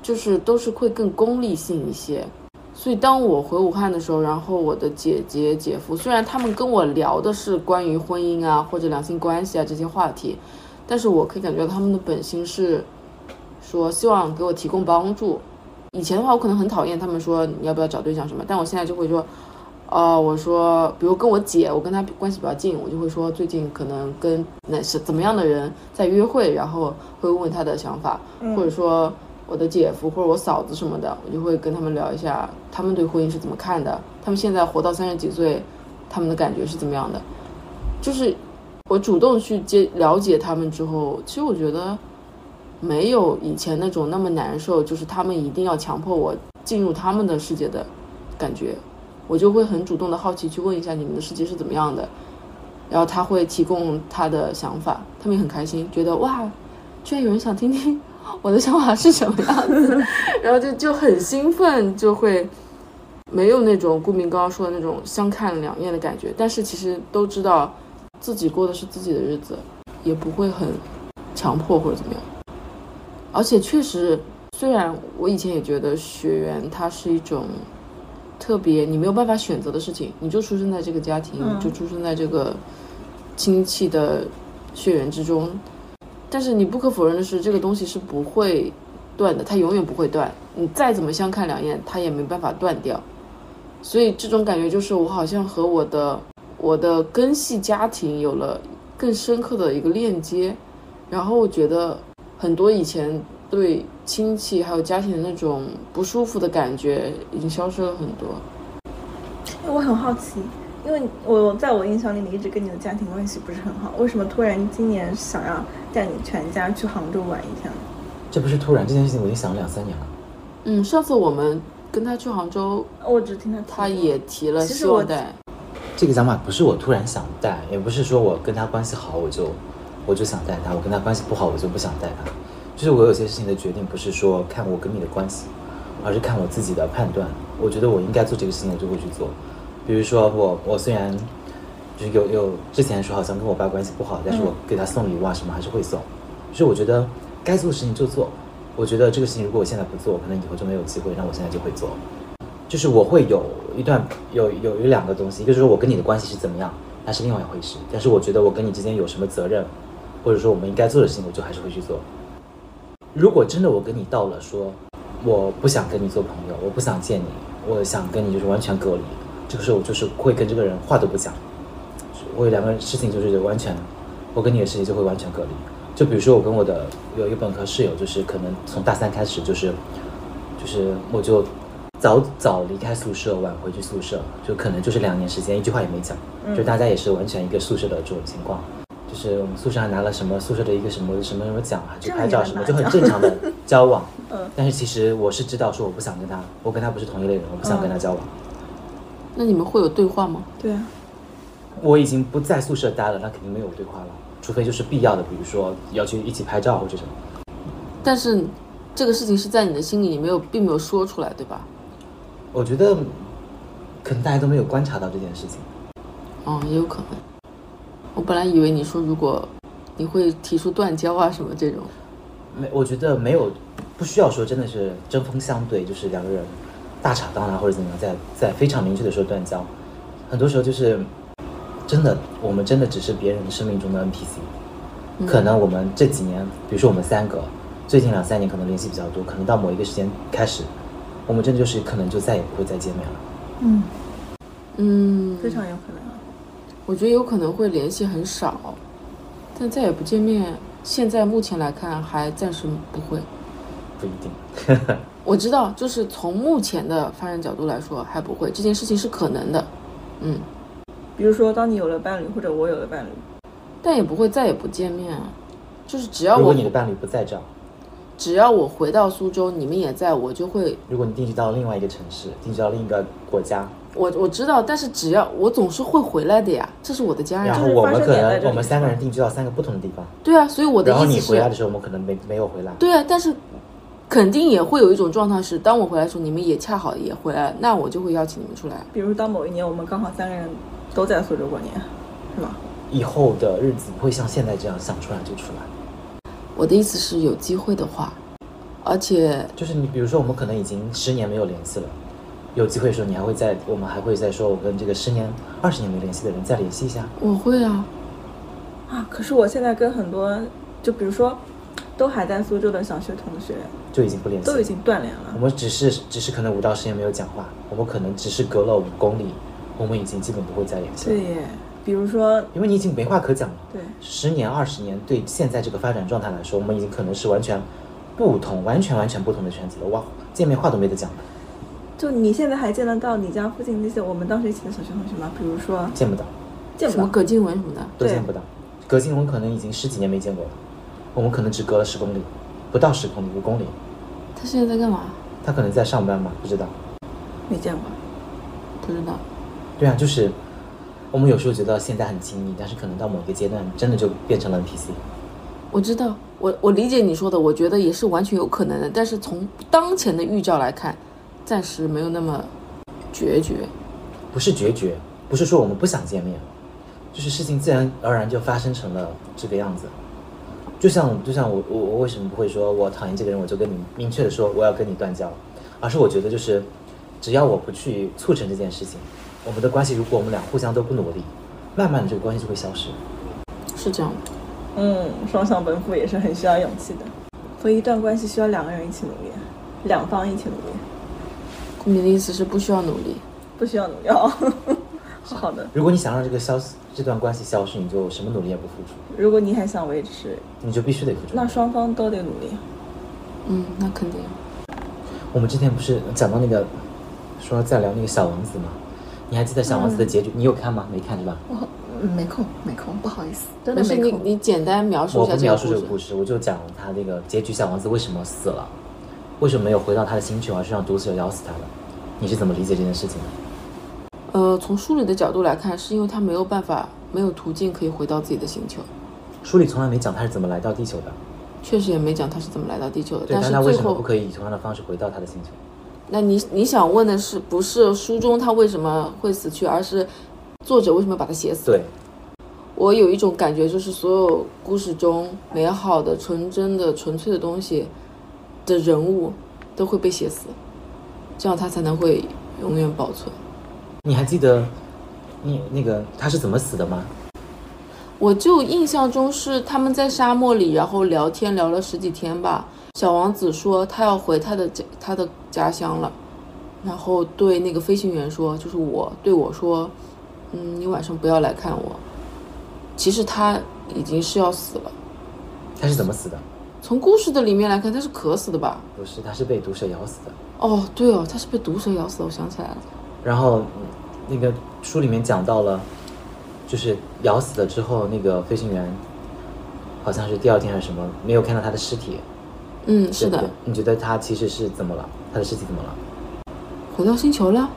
就是都是会更功利性一些。所以当我回武汉的时候，然后我的姐姐、姐夫，虽然他们跟我聊的是关于婚姻啊或者两性关系啊这些话题，但是我可以感觉到他们的本心是说希望给我提供帮助。以前的话，我可能很讨厌他们说你要不要找对象什么，但我现在就会说，呃，我说，比如跟我姐，我跟她关系比较近，我就会说最近可能跟那是怎么样的人在约会，然后会问问她的想法，或者说我的姐夫或者我嫂子什么的，我就会跟他们聊一下他们对婚姻是怎么看的，他们现在活到三十几岁，他们的感觉是怎么样的，就是我主动去接了解他们之后，其实我觉得没有以前那种那么难受，就是他们一定要强迫我进入他们的世界的感觉。我就会很主动的好奇去问一下你们的世界是怎么样的，然后他会提供他的想法，他们也很开心，觉得哇，居然有人想听听我的想法是什么样子，[LAUGHS] 然后就就很兴奋，就会没有那种顾明刚刚说的那种相看两厌的感觉，但是其实都知道自己过的是自己的日子，也不会很强迫或者怎么样，而且确实，虽然我以前也觉得血缘它是一种。特别你没有办法选择的事情，你就出生在这个家庭，嗯就出生在这个亲戚的血缘之中。但是你不可否认的是，这个东西是不会断的，它永远不会断。你再怎么相看两厌，它也没办法断掉。所以这种感觉就是，我好像和我的我的根系家庭有了更深刻的一个链接。然后我觉得很多以前对亲戚还有家庭的那种不舒服的感觉已经消失了很多。我很好奇，因为我在我印象里，你一直跟你的家庭关系不是很好，为什么突然今年想要带你全家去杭州玩一天呢？这不是突然，这件事情我已经想了两三年了。嗯，上次我们跟他去杭州，我只听他他也提了其实我希望带。这个想法不是我突然想带，也不是说我跟他关系好我就我就想带他，我跟他关系不好我就不想带他。就是我有些事情的决定不是说看我跟你的关系，而是看我自己的判断。我觉得我应该做这个事情，我就会去做。比如说我我虽然就是有有之前说好像跟我爸关系不好，但是我给他送礼物啊什么还是会送。就是我觉得该做的事情就做。我觉得这个事情如果我现在不做，可能以后就没有机会，那我现在就会做。就是我会有一段有有有两个东西，一个就是说我跟你的关系是怎么样，那是另外一回事。但是我觉得我跟你之间有什么责任，或者说我们应该做的事情，我就还是会去做。如果真的我跟你到了说我不想跟你做朋友，我不想见你，我想跟你就是完全隔离，这个时候我就是会跟这个人话都不讲。我有两个事情就是完全，我跟你的事情就会完全隔离。就比如说我跟我的有一个本科室友，就是可能从大三开始就是就是我就早早离开宿舍，晚回去宿舍，就可能就是两年时间，一句话也没讲，就大家也是完全一个宿舍的这种情况。就是我们宿舍还拿了什么宿舍的一个什么什么什么奖啊，就拍照什么，就很正常的交往。嗯但是其实我是知道说我不想跟他，我跟他不是同一类人，我不想跟他交往。那你们会有对话吗？对啊，我已经不在宿舍待了，那肯定没有对话了，除非就是必要的，比如说要去一起拍照或者什么。但是这个事情是在你的心里，你没有并没有说出来，对吧？我觉得可能大家都没有观察到这件事情。哦，也有可能。我本来以为你说如果你会提出断交啊什么这种，没，我觉得没有，不需要说真的是针锋相对，就是两个人大吵大闹或者怎么样，在在非常明确的说断交。很多时候就是真的，我们真的只是别人生命中的 NPC。可能我们这几年，比如说我们三个，最近两三年可能联系比较多，可能到某一个时间开始，我们真的就是可能就再也不会再见面了。嗯，嗯，非常有可能啊。我觉得有可能会联系很少，但再也不见面。现在目前来看，还暂时不会。不一定。我知道，就是从目前的发展角度来说，还不会。这件事情是可能的，嗯，比如说，当你有了伴侣，或者我有了伴侣，但也不会再也不见面啊。就是只要如我果你的伴侣不在这儿，只要我回到苏州，你们也在，我就会如果你定居到另外一个城市，定居到另一个国家，我我知道，但是只要我总是会回来的呀，这是我的家人。然后我们可发生点在这里能我们三个人定居到三个不同的地方，对啊，所以我的然后意思是，你回来的时候，我们可能没没有回来。对啊，但是肯定也会有一种状态是，当我回来的时候，你们也恰好也回来了，那我就会邀请你们出来。比如当某一年我们刚好三个人都在苏州过年，是吧？以后的日子不会像现在这样想出来就出来。我的意思是有机会的话，而且就是你比如说，我们可能已经十年没有联系了，有机会的时候，你还会再，我们还会再说，我跟这个十年、二十年没联系的人再联系一下。我会啊，啊，可是我现在跟很多，就比如说，都还在苏州的小学同学，就已经不联系，都已经断联了。我们只是只是可能五到十年没有讲话，我们可能只是隔了五公里，我们已经基本不会再联系了对，耶，比如说，因为你已经没话可讲了。对，十年、二十年，对现在这个发展状态来说，我们已经可能是完全不同、完全完全不同的圈子了。哇，见面话都没得讲了，就你现在还见得到你家附近那些我们当时一起的小学同学吗？比如说，见不到，见不到。什么葛静文什么的，都见不到。葛静文可能已经十几年没见过了，我们可能只隔了十公里，不到十公里，五公里。他现在在干嘛？他可能在上班吧，不知道。没见过。不知道。对啊，就是我们有时候觉得现在很亲密，但是可能到某一个阶段，真的就变成了 NPC。我知道，我我理解你说的，我觉得也是完全有可能的。但是从当前的预兆来看，暂时没有那么决绝。不是决绝，不是说我们不想见面，就是事情自然而然就发生成了这个样子。就像就像我我我为什么不会说我讨厌这个人，我就跟你明确的说我要跟你断交，而是我觉得就是只要我不去促成这件事情，我们的关系如果我们俩互相都不努力，慢慢的这个关系就会消失。是这样的，嗯，双向奔赴也是很需要勇气的，所以一段关系需要两个人一起努力，两方一起努力，你的意思是不需要努力？不需要努力哦。好的，如果你想让这个消这段关系消失，你就什么努力也不付出，如果你还想维持，你就必须得付出。那双方都得努力。嗯，那肯定。我们之前不是讲到那个，说在聊那个小王子吗？你还记得小王子的结局？你有看吗？没看是吧？我嗯没空没空，不好意思，真但是的没空。你你简单描述我不描一下这个故事。述这个故事，我就讲他那个结局，小王子为什么死了，为什么没有回到他的星球，而是让毒蛇咬死他了？你是怎么理解这件事情的？呃，从书里的角度来看，是因为他没有办法，没有途径可以回到自己的星球。书里从来没讲他是怎么来到地球的，确实也没讲他是怎么来到地球的，但是他为最后，什么不可以以同样的方式回到他的星球？那你你想问的是不是书中他为什么会死去，而是作者为什么把他写死？对，我有一种感觉，就是所有故事中美好的、纯真的、纯粹的东西的人物都会被写死，这样他才能会永远保存。你还记得你那个他是怎么死的吗？我就印象中是他们在沙漠里，然后聊天聊了十几天吧。小王子说他要回他的家他的家乡了，然后对那个飞行员说，就是我对我说，嗯，你晚上不要来看我。其实他已经是要死了。他是怎么死的？从故事的里面来看，他是渴死的吧？不是，他是被毒蛇咬死的。哦，对哦，他是被毒蛇咬死的，我想起来了。然后嗯那个书里面讲到了，就是咬死了之后，那个飞行员好像是第二天还是什么，没有看到他的尸体。嗯，是的你觉得他其实是怎么了？他的尸体怎么了？回到星球了？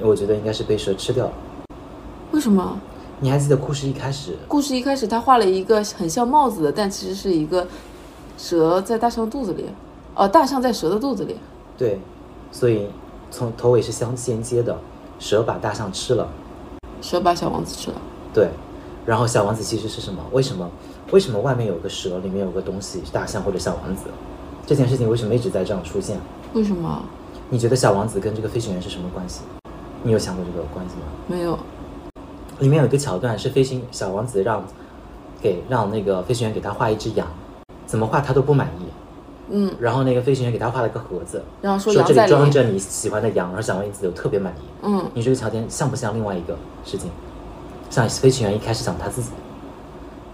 我觉得应该是被蛇吃掉了。为什么？你还记得故事一开始，故事一开始他画了一个很像帽子的，但其实是一个蛇在大象肚子里，哦，大象在蛇的肚子里。对，所以从头尾是相衔接的，蛇把大象吃了，蛇把小王子吃了。对，然后小王子其实是什么？为什么？为什么外面有个蛇，里面有个东西是大象或者小王子？这件事情为什么一直在这样出现？为什么？你觉得小王子跟这个飞行员是什么关系？你有想过这个关系吗？没有。里面有一个桥段是飞行小王子让给让那个飞行员给他画一只羊，怎么画他都不满意。嗯，然后那个飞行员给他画了个盒子，然后说说这里。装着你喜欢的羊，然后小王子有特别满意。嗯，你这个桥段像不像另外一个事情？像飞行员一开始讲他自己，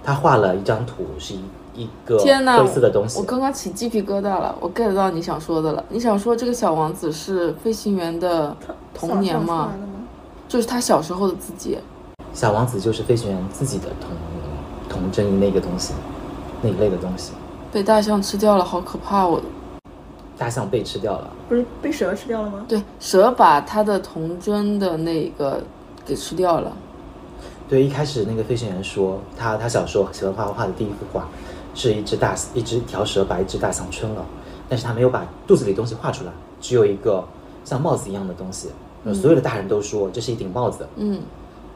他画了一张图，是一一个天呐！灰色的东西我。刚刚起鸡皮疙瘩了，我 get 到你想说的了。你想说这个小王子是飞行员的童年吗？就是他小时候的自己。小王子就是飞行员自己的童童真那个东西，那一类的东西。被大象吃掉了，好可怕！我大象被吃掉了，不是被蛇吃掉了吗？对蛇把他的童真的那个给吃掉了。对，一开始那个飞行员说，他他小时候喜欢画画的第一幅画，是一只大一只一条蛇把一只大象吞了，但是他没有把肚子里东西画出来，只有一个像帽子一样的东西。所有的大人都说这是一顶帽子，嗯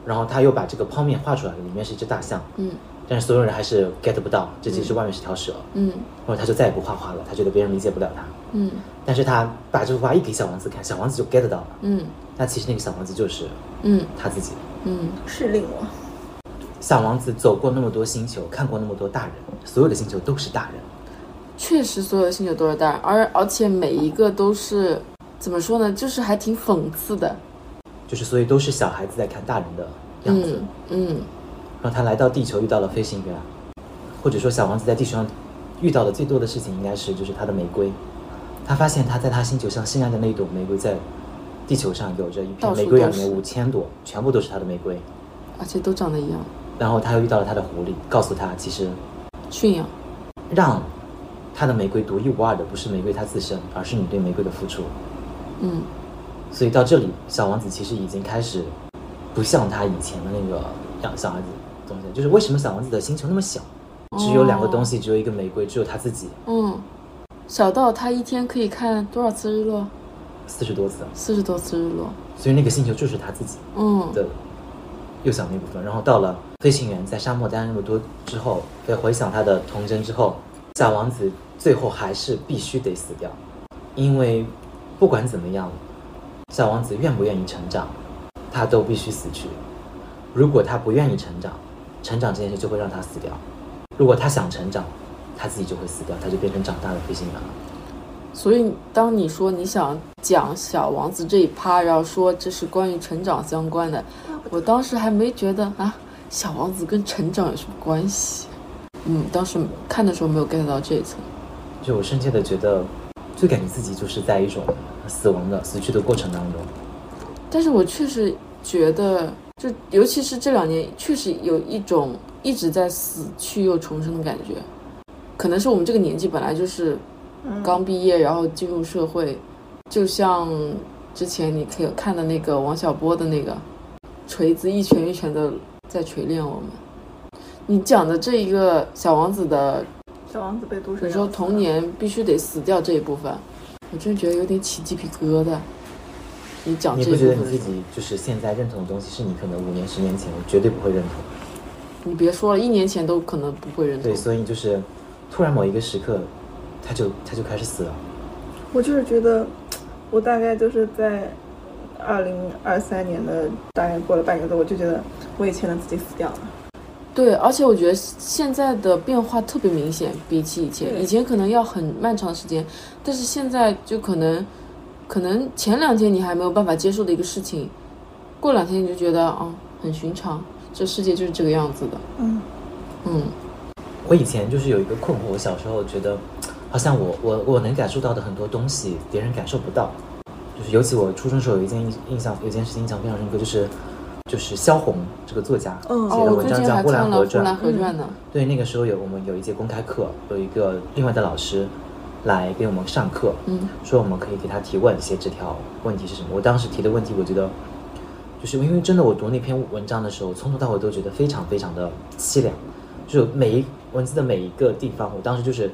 然后他又把这个泡面画出来了，里面是一只大象，嗯但是所有人还是 get 不到，这其实外面是条蛇，嗯然后他就再也不画画了，他觉得别人理解不了他。嗯但是他把这幅画一给小王子看，小王子就 get 到了，嗯那其实那个小王子就是嗯他自己。嗯是令我。小王子走过那么多星球，看过那么多大人，所有的星球都是大人。确实，所有的星球都是大人，而而且每一个都是怎么说呢？就是还挺讽刺的。就是所以都是小孩子在看大人的样子。嗯嗯然后他来到地球遇到了飞行员，或者说小王子在地球上遇到的最多的事情应该是就是他的玫瑰。他发现他在他星球上心爱的那一朵玫瑰在地球上有着一片玫瑰园里面都是五千朵，全部都是他的玫瑰。而且都长得一样，然后他又遇到了他的狐狸，告诉他其实驯养。让他的玫瑰独一无二的不是玫瑰它自身，而是你对玫瑰的付出。嗯所以到这里，小王子其实已经开始不像他以前的那个样小孩子就是为什么小王子的星球那么小，只有两个东西，只有一个玫瑰，只有他自己，嗯，小到他一天可以看多少次日落？四十多次，四十多次日落。所以那个星球就是他自己嗯的幼小那部分。然后到了飞行员在沙漠待了那么多之后，再回想他的童真之后，小王子最后还是必须得死掉，因为不管怎么样，小王子愿不愿意成长，他都必须死去。如果他不愿意成长，成长这件事就会让他死掉；如果他想成长，他自己就会死掉，他就变成长大的飞行员了。所以，当你说你想讲小王子这一趴，然后说这是关于成长相关的，我当时还没觉得啊，小王子跟成长有什么关系？嗯，当时看的时候没有 get 到这一层。就我深切的觉得，就感觉自己就是在一种死亡的死去的过程当中。但是我确实觉得，就尤其是这两年，确实有一种一直在死去又重生的感觉。可能是我们这个年纪本来就是刚毕业，然后进入社会，就像之前你可以看的那个王小波的那个锤子，一拳一拳的在锤炼我们。你讲的这一个小王子的，小王子被毒蛇你说童年必须得死掉这一部分，我真觉得有点起鸡皮疙瘩。你讲你这不觉得你自己就是现在认同的东西，是你可能五年、十年前绝对不会认同。你别说了，一年前都可能不会认同对，。所以就是突然某一个时刻，他就他就开始死了。我就是觉得，我大概就是在二零二三年的大概过了半年多，我就觉得我以前的自己死掉了。对，而且我觉得现在的变化特别明显，比起以前，以前可能要很漫长的时间，但是现在就可能，可能前两天你还没有办法接受的一个事情，过两天你就觉得啊、很寻常，这世界就是这个样子的。嗯，嗯我以前就是有一个困惑，我小时候觉得，好像我我我能感受到的很多东西，别人感受不到。就是尤其我初中时候有一件印印象，有一件事情印象非常深刻，就是就是萧红这个作家嗯哦，我写的文章叫《呼兰河看了《呼兰传》。河传》呢。对，那个时候有我们有一节公开课，有一个另外的老师来给我们上课，嗯说我们可以给他提问，写纸条，问题是什么？我当时提的问题，我觉得就是因为真的，我读那篇文章的时候，从头到尾都觉得非常非常的凄凉，就是每一文字的每一个地方，我当时就是，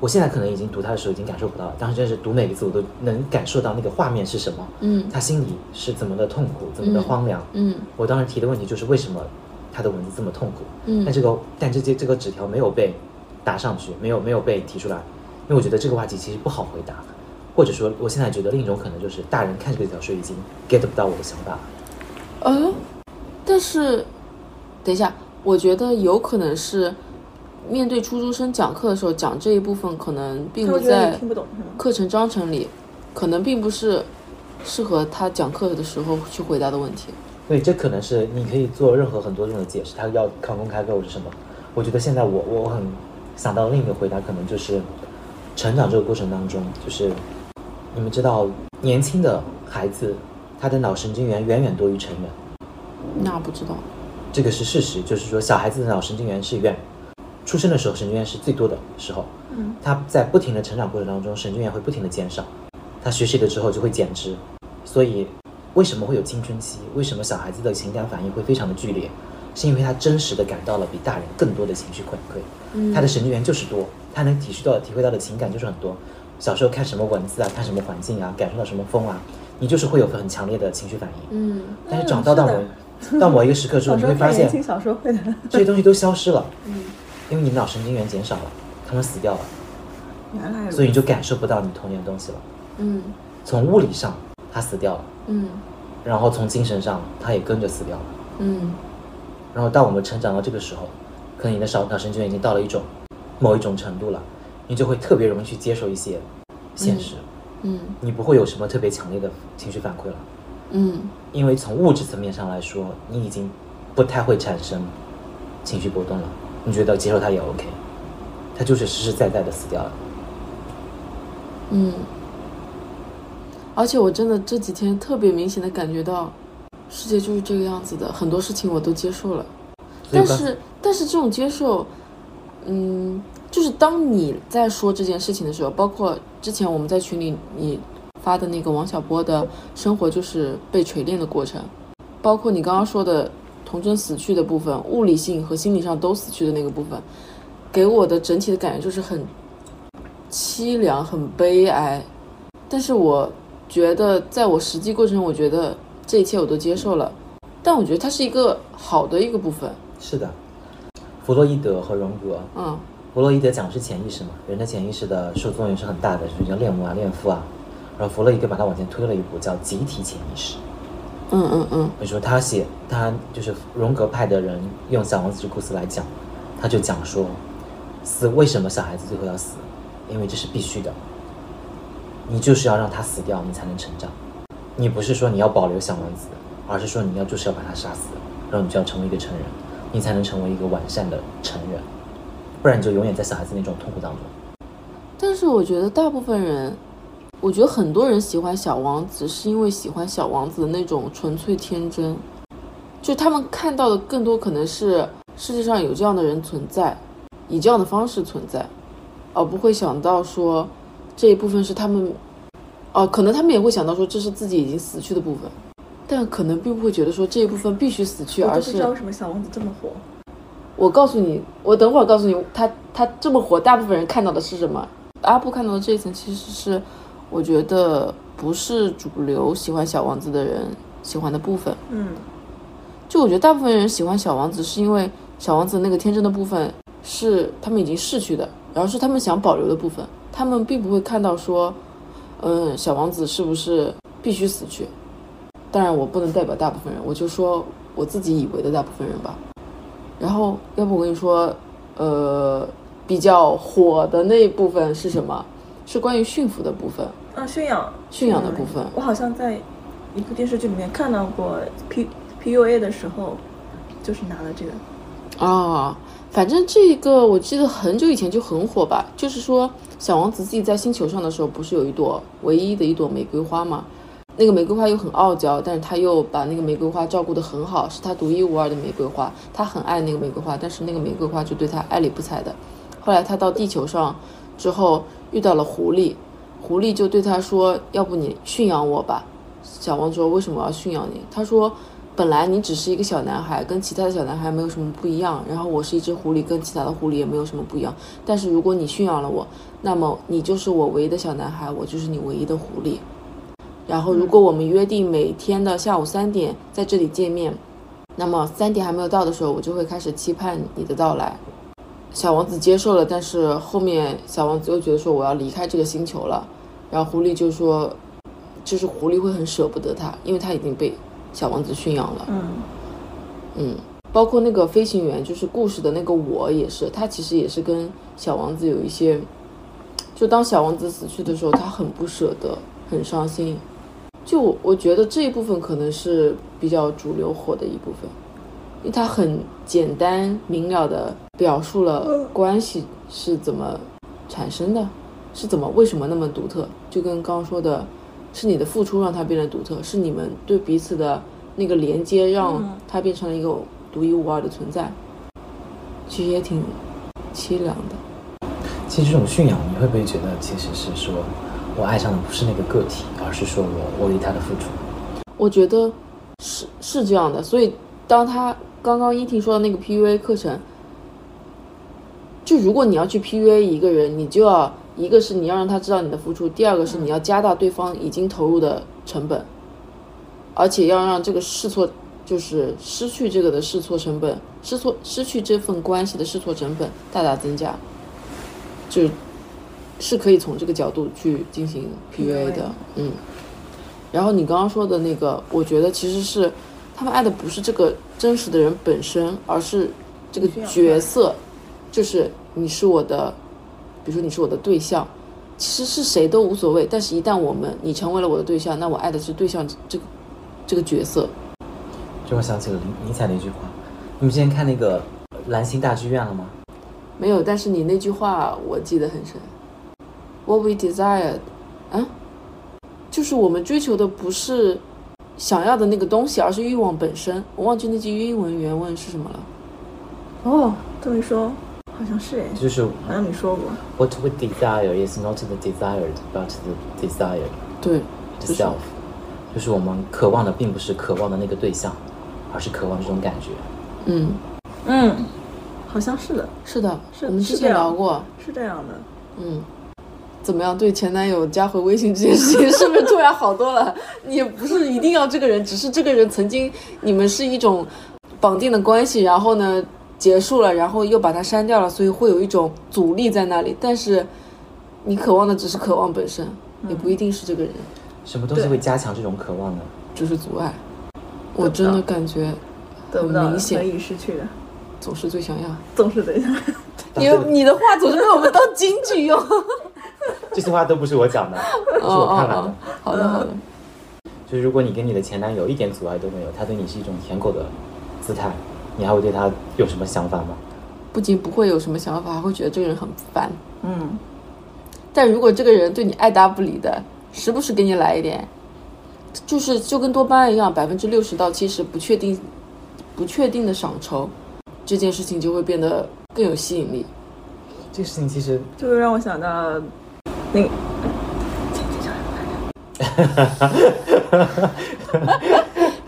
我现在可能已经读它的时候已经感受不到了，当时真是读每个字我都能感受到那个画面是什么，嗯他心里是怎么的痛苦，怎么的荒凉。嗯我当时提的问题就是为什么他的文字这么痛苦？嗯但这个但这些这个纸条没有被打上去，没有没有被提出来，因为我觉得这个话题其实不好回答，或者说我现在觉得另一种可能就是大人看这个纸条时候已经 get 不到我的想法了。呃，但是，等一下，我觉得有可能是面对初中生讲课的时候讲这一部分，可能并不在？课程章程里，可能并不是适合他讲课的时候去回答的问题。对，这可能是你可以做任何很多种的解释，他要考公开课或者什么。我觉得现在我我很想到另一个回答，可能就是成长这个过程当中，就是你们知道，年轻的孩子他的脑神经元远远多于成人，那不知道，这个是事实，就是说小孩子的脑神经元是远出生的时候神经元是最多的时候，嗯，他在不停的成长过程当中，神经元会不停的减少，他学习了之后就会减值，所以为什么会有青春期？为什么小孩子的情感反应会非常的剧烈？是因为他真实的感到了比大人更多的情绪反馈，嗯。他的神经元就是多，他能体恤到、体会到的情感就是很多。小时候看什么文字啊，看什么环境啊，感受到什么风啊，你就是会有很强烈的情绪反应。嗯但是长大到某 [LAUGHS] 到某一个时刻之后，你会发现。这些东西都消失了，嗯因为你脑神经元减少了，他们死掉了，原来所以你就感受不到你童年的东西了。嗯从物理上，他死掉了，嗯然后从精神上，他也跟着死掉了。嗯然后到我们成长到这个时候，可能你的脑脑神经元已经到了一种某一种程度了，你就会特别容易去接受一些现实，嗯你不会有什么特别强烈的情绪反馈了，嗯因为从物质层面上来说，你已经不太会产生情绪波动了，你觉得接受它也 OK，它就是实实在在的死掉了。嗯。而且我真的这几天特别明显的感觉到，世界就是这个样子的，很多事情我都接受了。但是但是这种接受，嗯，就是当你在说这件事情的时候，包括之前我们在群里你发的那个王小波的生活就是被锤炼的过程，包括你刚刚说的童真死去的部分，物理性和心理上都死去的那个部分，给我的整体的感觉就是很凄凉、很悲哀。但是我觉得，在我实际过程中，我觉得这一切我都接受了，但我觉得它是一个好的一个部分。是的，弗洛伊德和荣格，嗯弗洛伊德讲的是潜意识嘛，人的潜意识的受作用是很大的，就是叫恋母啊、恋父啊。然后弗洛伊德把它往前推了一步，叫集体潜意识。嗯嗯嗯比如说他写他就是荣格派的人用小王子这故事来讲，他就讲说，死为什么小孩子最后要死？因为这是必须的。你就是要让他死掉，你才能成长。你不是说你要保留小王子，而是说你要就是要把他杀死，然后你就要成为一个成人，你才能成为一个完善的成人，不然你就永远在小孩子那种痛苦当中。但是我觉得大部分人，我觉得很多人喜欢小王子，是因为喜欢小王子的那种纯粹天真，就他们看到的更多可能是世界上有这样的人存在，以这样的方式存在，而不会想到说这一部分是他们，哦、可能他们也会想到说这是自己已经死去的部分，但可能并不会觉得说这一部分必须死去，而是不知道为什么小王子这么火。我告诉你，我等会儿告诉你，他他这么火，大部分人看到的是什么？阿布看到的这一层其实是，我觉得不是主流喜欢小王子的人喜欢的部分。嗯，就我觉得大部分人喜欢小王子，是因为小王子那个天真的部分是他们已经逝去的，然后是他们想保留的部分。他们并不会看到说，嗯，小王子是不是必须死去？当然，我不能代表大部分人，我就说我自己以为的大部分人吧。然后，要不我跟你说，呃，比较火的那一部分是什么？是关于驯服的部分，啊，驯养驯养的部分。我好像在一部电视剧里面看到过 P PUA 的时候，就是拿了这个。啊，反正这个我记得很久以前就很火吧，就是说小王子自己在星球上的时候，不是有一朵唯一的一朵玫瑰花吗？那个玫瑰花又很傲娇，但是他又把那个玫瑰花照顾得很好，是他独一无二的玫瑰花，他很爱那个玫瑰花，但是那个玫瑰花就对他爱理不睬的。后来他到地球上之后遇到了狐狸，狐狸就对他说：“要不你驯养我吧。”小王说：“为什么要驯养你？”他说：“本来你只是一个小男孩，跟其他的小男孩没有什么不一样。然后我是一只狐狸，跟其他的狐狸也没有什么不一样。但是如果你驯养了我，那么你就是我唯一的小男孩，我就是你唯一的狐狸。然后如果我们约定每天的下午三点在这里见面，那么三点还没有到的时候，我就会开始期盼你的到来。”小王子接受了，但是后面小王子又觉得说我要离开这个星球了，然后狐狸就说，就是狐狸会很舍不得他，因为他已经被小王子驯养了。嗯嗯，包括那个飞行员，就是故事的那个我也是，他其实也是跟小王子有一些，就当小王子死去的时候，他很不舍得，很伤心。就我觉得这一部分可能是比较主流火的一部分，因为它很简单明了的表述了关系是怎么产生的，是怎么为什么那么独特，就跟刚刚说的，是你的付出让它变得独特，是你们对彼此的那个连接让嗯。它变成了一个独一无二的存在，其实也挺凄凉的。其实这种驯养，你会不会觉得其实是说我爱上的不是那个个体，而是说我我为他的付出？我觉得是是这样的，所以当他刚刚依婷说的那个 PUA 课程，就如果你要去 PUA 一个人，你就要一个是你要让他知道你的付出，第二个是你要加大对方已经投入的成本，而且要让这个试错就是失去这个的试错成本，失错失去这份关系的试错成本大大增加，就是是可以从这个角度去进行 PUA 的，嗯。然后你刚刚说的那个，我觉得其实是他们爱的不是这个真实的人本身，而是这个角色，就是你是我的，比如说你是我的对象，其实是谁都无所谓。但是，一旦我们你成为了我的对象，那我爱的是对象这个这个角色。就我想起了尼尼采的一句话，你们之前看那个《蓝星大剧院》了吗？没有，但是你那句话我记得很深。What we desire，啊，就是我们追求的不是想要的那个东西，而是欲望本身。我忘记那句英文原文是什么了。哦，这么一说，好像是哎，就是好像你说过。What we desire is not the desired, but the desired 对，就是 itself，就是我们渴望的并不是渴望的那个对象，而是渴望这种感觉。嗯，嗯，好像是的，是的，是我们之前聊过。是这样的。嗯，怎么样？对前男友加回微信这件事情，[LAUGHS] 是不是突然好多了？你也不是一定要这个人，只是这个人曾经你们是一种绑定的关系，然后呢结束了，然后又把他删掉了，所以会有一种阻力在那里。但是你渴望的只是渴望本身，也不一定是这个人，什么东西会加强这种渴望呢？就是阻碍。我真的感觉很明显可以失去的，总是最想要。总是得你你的话总是被我们当金句用。[LAUGHS] 这些话都不是我讲的，都是哦我看来的。好的好的。就是如果你跟你的前男友一点阻碍都没有，他对你是一种舔狗的姿态，你还会对他有什么想法吗？不仅不会有什么想法，还会觉得这个人很烦。嗯，但如果这个人对你爱答不理的，时不时给你来一点，就是就跟多巴胺一样，百分之六十到七十不确定、不确定的赏酬，这件事情就会变得更有吸引力。这个事情其实就会让我想到那个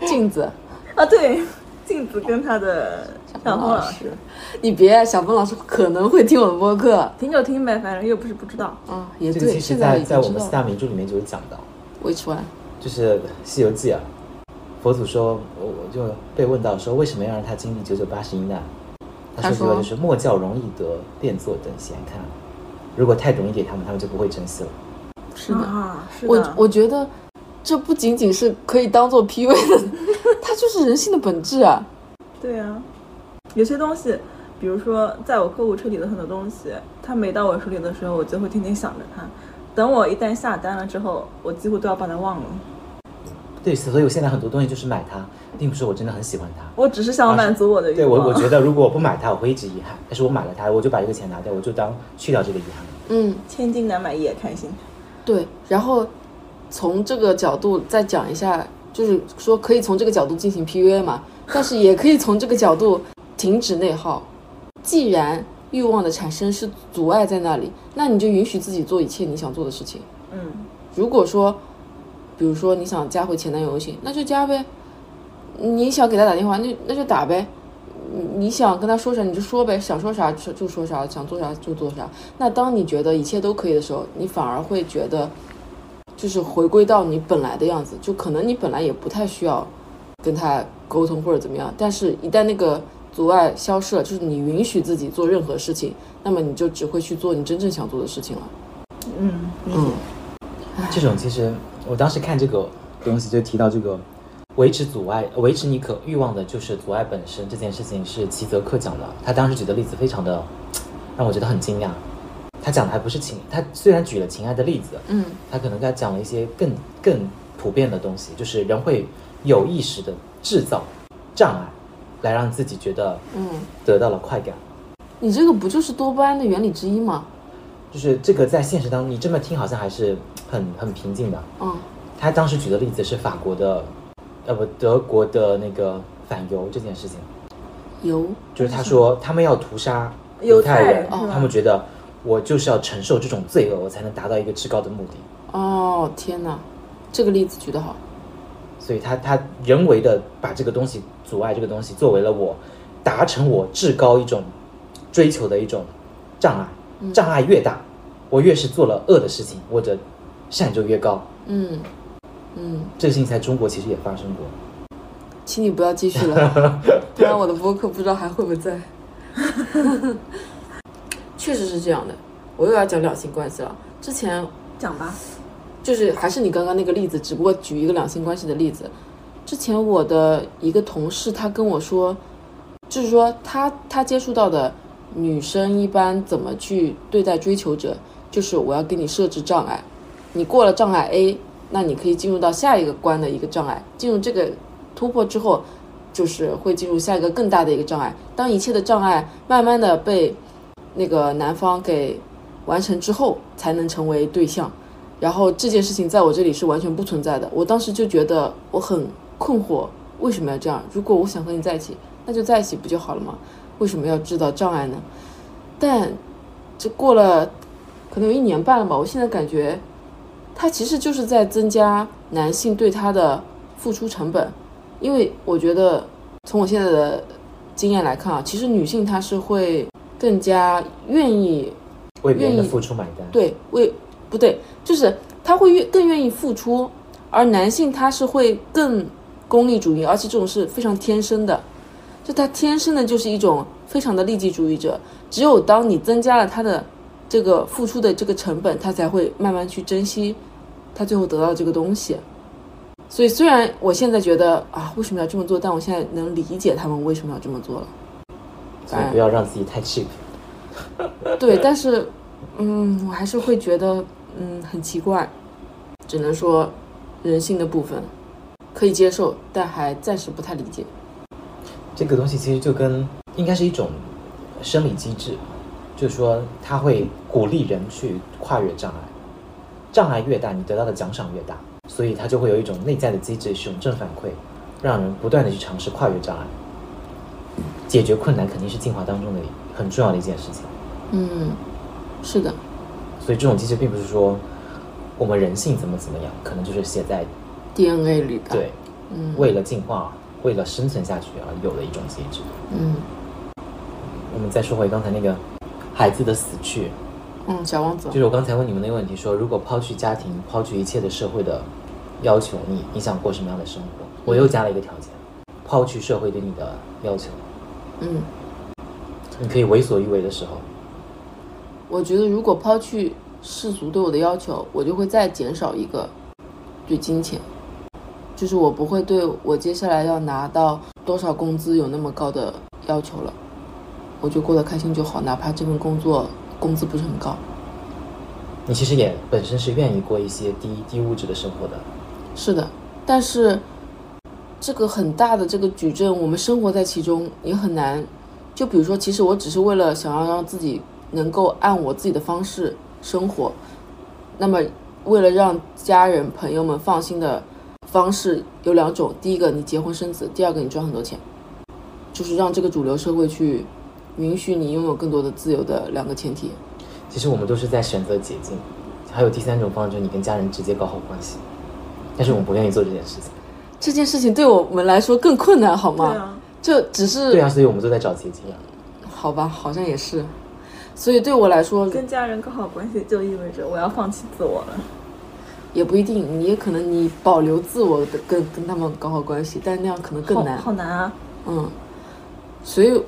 [LAUGHS] 镜子，啊，对，镜子跟他的小峰老师，[LAUGHS] 你别，小峰老师可能会听我的播客听就听呗，反正又不是不知道。啊，也对，这个其实现在在我。们四大名著里面就有讲到，Which one？就是《西游记》啊。佛祖说，我我就被问到说，为什么要让他经历九九八十一难？他他说说句话就是莫教容易得，便作等闲看。如果太容易给他们，他们就不会珍惜了。是的，啊，是我的，我觉得这不仅仅是可以当做 PUA 的，[LAUGHS] 它就是人性的本质啊。对啊，有些东西，比如说在我购物车里的很多东西，它没到我手里的时候，我就会天天想着它。等我一旦下单了之后，我几乎都要把它忘了。对，所以我现在很多东西就是买它，并不是我真的很喜欢它。我只是想要满足我的欲望。对我，我觉得如果我不买它，我会一直遗憾。但是我买了它，我就把这个钱拿掉，我就当去掉这个遗憾。嗯，千金难买一眼开心。对。然后从这个角度再讲一下，就是说可以从这个角度进行 PUA 嘛，但是也可以从这个角度停止内耗。既然欲望的产生是阻碍在那里，那你就允许自己做一切你想做的事情。嗯，如果说，比如说你想加回前男友微信，那就加呗；你想给他打电话，那那就打呗；你你想跟他说啥你就说呗，想说啥就就说啥，想做啥就做啥。那当你觉得一切都可以的时候，你反而会觉得，就是回归到你本来的样子，就可能你本来也不太需要跟他沟通或者怎么样，但是一旦那个阻碍消失了，就是你允许自己做任何事情，那么你就只会去做你真正想做的事情了。嗯，嗯。这种其实我当时看这个东西就提到这个维持阻碍、维持你可欲望的，就是阻碍本身这件事情是齐泽克讲的。他当时举的例子非常的 [TSK] 让我觉得很惊讶。他讲的还不是情，他虽然举了情爱的例子，嗯他可能他讲了一些更更普遍的东西，就是人会有意识的制造障碍，来让自己觉得嗯。得到了快感。你这个不就是多巴胺的原理之一吗？就是这个在现实当中，你这么听好像还是很很平静的。嗯他当时举的例子是法国的，呃不，德国的那个反犹这件事情，犹就是他说他们要屠杀犹太人，他们觉得我就是要承受这种罪恶，我才能达到一个至高的目的。哦，天哪，这个例子举得好。所以他他人为的把这个东西阻碍这个东西作为了我达成我至高一种追求的一种障碍，障碍越大，我越是做了恶的事情，我的善就越高。嗯嗯，这个事情在中国其实也发生过。请你不要继续了，[LAUGHS] 不然我的播客不知道还会不会在。[LAUGHS] 确实是这样的，我又要讲两性关系了。之前讲吧。就是还是你刚刚那个例子，只不过举一个两性关系的例子。之前我的一个同事他跟我说，就是说他他接触到的女生一般怎么去对待追求者，就是我要给你设置障碍，你过了障碍 A，那你可以进入到下一个关的一个障碍，进入这个突破之后，就是会进入下一个更大的一个障碍。当一切的障碍慢慢的被那个男方给完成之后，才能成为对象。然后这件事情在我这里是完全不存在的。我当时就觉得我很困惑，为什么要这样？如果我想和你在一起，那就在一起不就好了吗？为什么要制造障碍呢？但这过了可能有一年半了吧，我现在感觉它其实就是在增加男性对他的付出成本，因为我觉得从我现在的经验来看啊，其实女性她是会更加愿意为别人的付出买单。对，为不对，就是她会愿更愿意付出，而男性他是会更功利主义，而且这种是非常天生的，就他天生的就是一种非常的利己主义者。只有当你增加了他的这个付出的这个成本，他才会慢慢去珍惜他最后得到的这个东西。所以虽然我现在觉得啊为什么要这么做，但我现在能理解他们为什么要这么做了。所以不要让自己太 cheap。对，但是，嗯，我还是会觉得，嗯，很奇怪，只能说人性的部分可以接受，但还暂时不太理解。这个东西其实就跟应该是一种生理机制，就是说他会鼓励人去跨越障碍，障碍越大，你得到的奖赏越大，所以他就会有一种内在的机制，是一种正反馈，让人不断的去尝试跨越障碍。解决困难肯定是进化当中的很重要的一件事情，嗯，是的，所以这种机制并不是说我们人性怎么怎么样，可能就是写在 DNA 里的。对，嗯，为了进化，为了生存下去而有的一种机制。嗯我们再说回刚才那个孩子的死去，嗯，小王子。就，是我刚才问你们那个问题说，如果抛去家庭，抛去一切的社会的要求，你你想过什么样的生活？我又加了一个条件，抛去社会对你的要求，嗯，你可以为所欲为的时候，我觉得如果抛去世俗对我的要求，我就会再减少一个对金钱，就是我不会对我接下来要拿到多少工资有那么高的要求了，我就过得开心就好，哪怕这份工作工资不是很高。你其实也本身是愿意过一些低低物质的生活的。是的，但是这个很大的这个矩阵，我们生活在其中也很难。就比如说，其实我只是为了想要让自己能够按我自己的方式生活，那么为了让家人朋友们放心的方式有两种：第一个你结婚生子，第二个你赚很多钱，就是让这个主流社会去允许你拥有更多的自由的两个前提。其实我们都是在选择捷径，还有第三种方式，就是你跟家人直接搞好关系，但是我们不愿意做这件事情。这件事情对我们来说更困难，好吗？对啊，这只是对啊，所以我们都在找捷径啊。好吧，好像也是。所以对我来说，跟家人搞好关系就意味着我要放弃自我了。也不一定，你也可能你保留自我的跟跟他们搞好关系，但那样可能更难。好好难啊！嗯，所以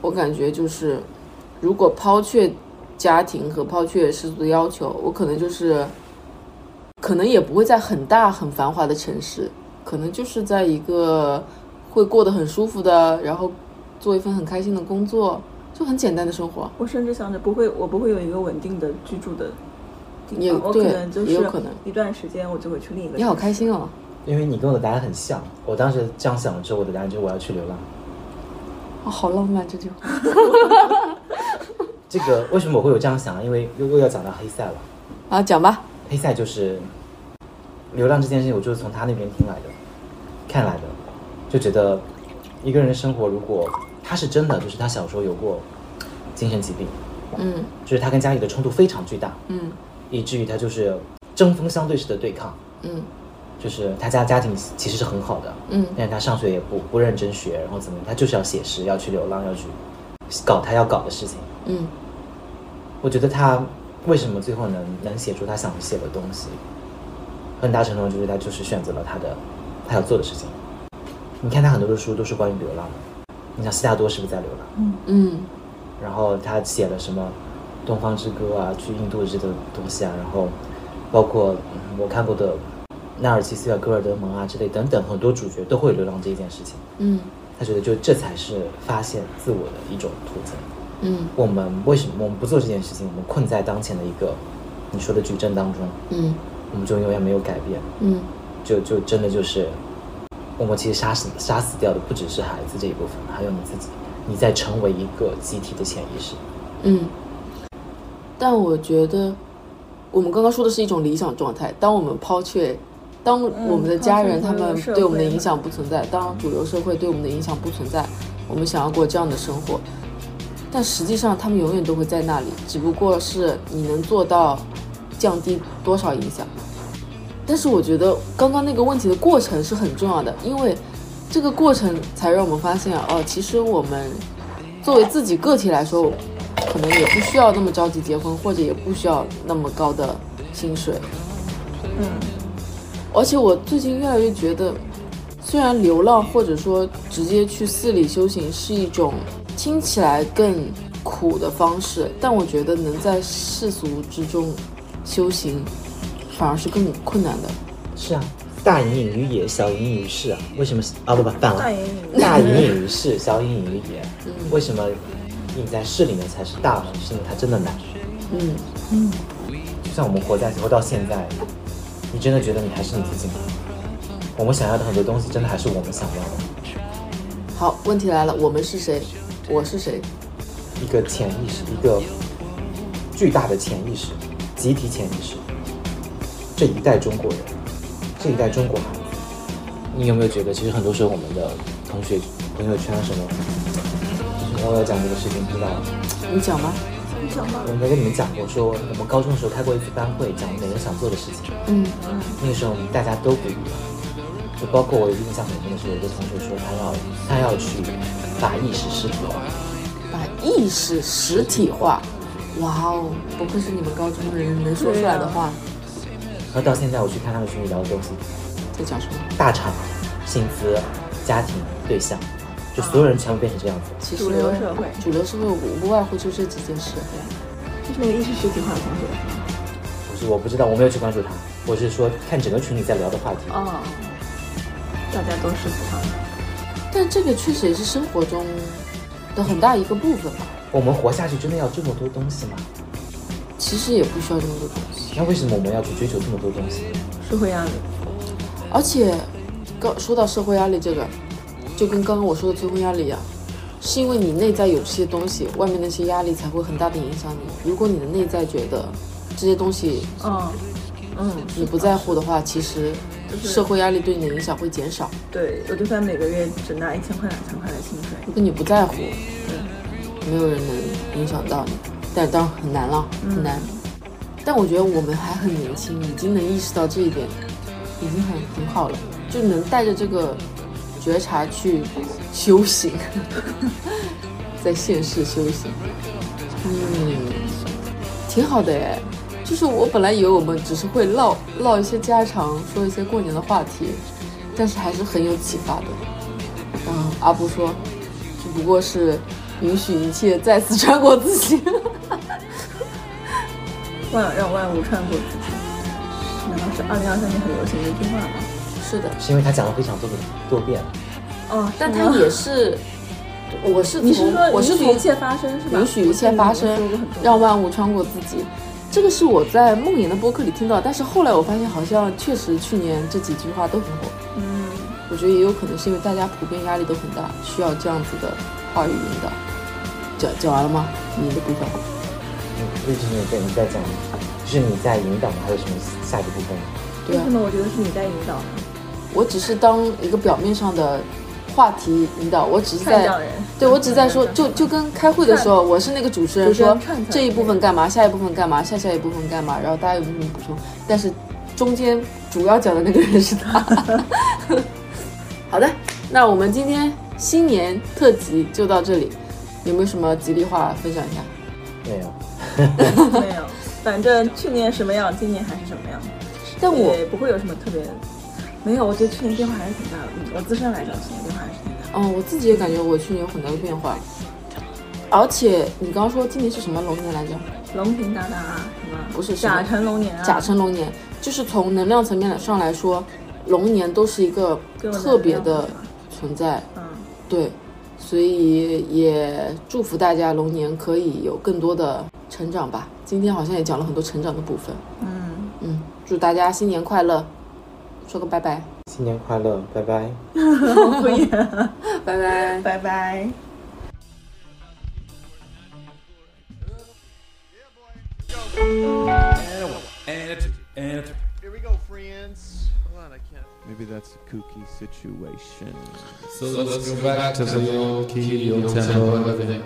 我感觉就是，如果抛却家庭和抛却世俗的要求，我可能就是，可能也不会在很大很繁华的城市，可能就是在一个会过得很舒服的，然后做一份很开心的工作，就很简单的生活。我甚至想着不会，我不会有一个稳定的居住的地也方，我可对能就是也有可能一段时间我就会去另一个。你好开！心哦！因为你跟我的答案很像，我当时这样想了之后，我的答案就是我要去流浪。哦，好浪漫这句话。[LAUGHS] 这个为什么我会有这样想啊？因为又又要讲到黑塞了。啊，讲吧。黑塞就是流浪这件事情，我就是从他那边听来的，看来的，就觉得一个人的生活，如果他是真的，就是他小时候有过精神疾病，嗯就是他跟家里的冲突非常巨大，嗯以至于他就是针锋相对式的对抗，嗯就是他家家庭其实是很好的，嗯但是他上学也不不认真学，然后怎么样，他就是要写诗，要去流浪，要去搞他要搞的事情。嗯我觉得他为什么最后能能写出他想写的东西，很大程度上就是他就是选择了他的他要做的事情。你看他很多的书都是关于流浪的，你想悉达多是不是在流浪？嗯嗯然后他写了什么《东方之歌》啊，去印度这个东西啊，然后包括、嗯、我看过的纳尔齐斯啊、戈尔德蒙啊之类等等，很多主角都会流浪这一件事情。嗯他觉得就这才是发现自我的一种途径。嗯我们为什么我们不做这件事情？我们困在当前的一个你说的矩阵当中，嗯我们就永远没有改变，嗯就就真的就是我们其实杀死杀死掉的不只是孩子这一部分，还有你自己，你在成为一个集体的潜意识。嗯。但我觉得，我们刚刚说的是一种理想状态。当我们抛却，当我们的家人他们对我们的影响不存在，当主流社会对我们的影响不存在，我们想要过这样的生活，但实际上他们永远都会在那里，只不过是你能做到降低多少影响。但是我觉得刚刚那个问题的过程是很重要的，因为这个过程才让我们发现，哦，其实我们作为自己个体来说，可能也不需要那么着急结婚，或者也不需要那么高的薪水。嗯，而且我最近越来越觉得，虽然流浪或者说直接去寺里修行是一种听起来更苦的方式，但我觉得能在世俗之中修行，反而是更困难的。是啊，大隐隐于野，小隐隐于市啊。为什么啊不不反了？大隐隐于 [LAUGHS] 市，小隐隐于野。嗯为什么隐在市里面才是大呢？是因为它真的难。嗯嗯就像我们活在活到现在，你真的觉得你还是你自己吗？我们想要的很多东西，真的还是我们想要的。好，问题来了，我们是谁？我是谁？一个潜意识，一个巨大的潜意识，集体潜意识。这一代中国人，这一代中国孩子，你有没有觉得，其实很多时候我们的同学朋友圈什么，就是我要讲这个事情，不知道你讲吗？我。应该跟你们讲过，说我们高中的时候开过一次班会，讲每个人想做的事情。嗯那个时候我们大家都不一样，就包括我印象很深的是，有一个同学说他要他要去把意识实体化。把意识实体化。哇哦，不愧是你们高中的人能说出来的话。然后到现在我去看他们群里聊的东西，在讲什么？大厂、薪资、家庭、对象，就所有人全部变成这样子。其实主流社会主流社会无无外乎就这几件事。就是那个意识实体化的同学。不是我不知道，我没有去关注他，我是说看整个群里在聊的话题。哦，大家都是这样的。但这个确实也是生活中的很大一个部分吧。我们活下去真的要这么多东西吗？其实也不需要这么多东西，那为什么我们要去追求这么多东西？社会压力。而且刚说到社会压力这个，就跟刚刚我说的催婚压力一样，是因为你内在有这些东西，外面那些压力才会很大的影响你。如果你的内在觉得这些东西嗯嗯，你不在乎的话，其实社会压力对你的影响会减少。对，我就算每个月只拿一千块、两千块的薪水，如果你不在乎，对，没有人能影响到你，但当然很难了，很难。但我觉得我们还很年轻，已经能意识到这一点，已经很很好了，就能带着这个觉察去修行，[LAUGHS] 在现世修行，嗯，挺好的哎。就是我本来以为我们只是会唠唠一些家常，说一些过年的话题，但是还是很有启发的。嗯，阿布说，只不过是允许一切再次穿过自己。[LAUGHS] 万让万物穿过自己。难道是二零二三年很流行的一句话吗？是的，是因为他讲了非常多的多遍。哦，但他也是，我是你是说我是从允许一切发生是吧？允许一切发生让万物穿过自己。这个是我在梦魇的播客里听到，但是后来我发现好像确实去年这几句话都很火。嗯，我觉得也有可能是因为大家普遍压力都很大，需要这样子的话语引导。讲讲完了吗？你的部分？嗯，为什么你在你在讲？就是你在引导吗？还有什么下一个部分？为什，么我觉得是你在引导呢？我只是当一个表面上的话题引导，我只是在对，我只是在说，[LAUGHS] 就就跟开会的时候，我是那个主持人，说这一部分干嘛，下一部分干嘛，下下一部分干嘛，然后大家有什么补充，但是中间主要讲的那个人是他。[LAUGHS] 好的，那我们今天新年特辑就到这里，有没有什么吉利话分享一下？没有。[LAUGHS] 没有，反正去年什么样，今年还是什么样，但我也不会有什么特别。没有，我觉得去年变化还是挺大的。嗯我自身来讲，去年变化还是挺大的。嗯，我自己也感觉我去年有很大的变化，而且你刚刚说今年是什么龙年来着？龙平大大啊，什么不是甲辰龙年啊，甲辰龙年，就是从能量层面上来说，龙年都是一个特别的存在。嗯，对，所以也祝福大家龙年可以有更多的成长吧。今天好像也讲了很多成长的部分，嗯，嗯，祝大家新年快乐，说个拜拜，新年快乐，拜拜。好敷衍啊，拜拜。拜拜。 And a two, and a three. [LAUGHS] Here we go, friends. Hold on, I can't. Maybe that's a kooky situation. So let's go back to the old key, old tempo, and everything.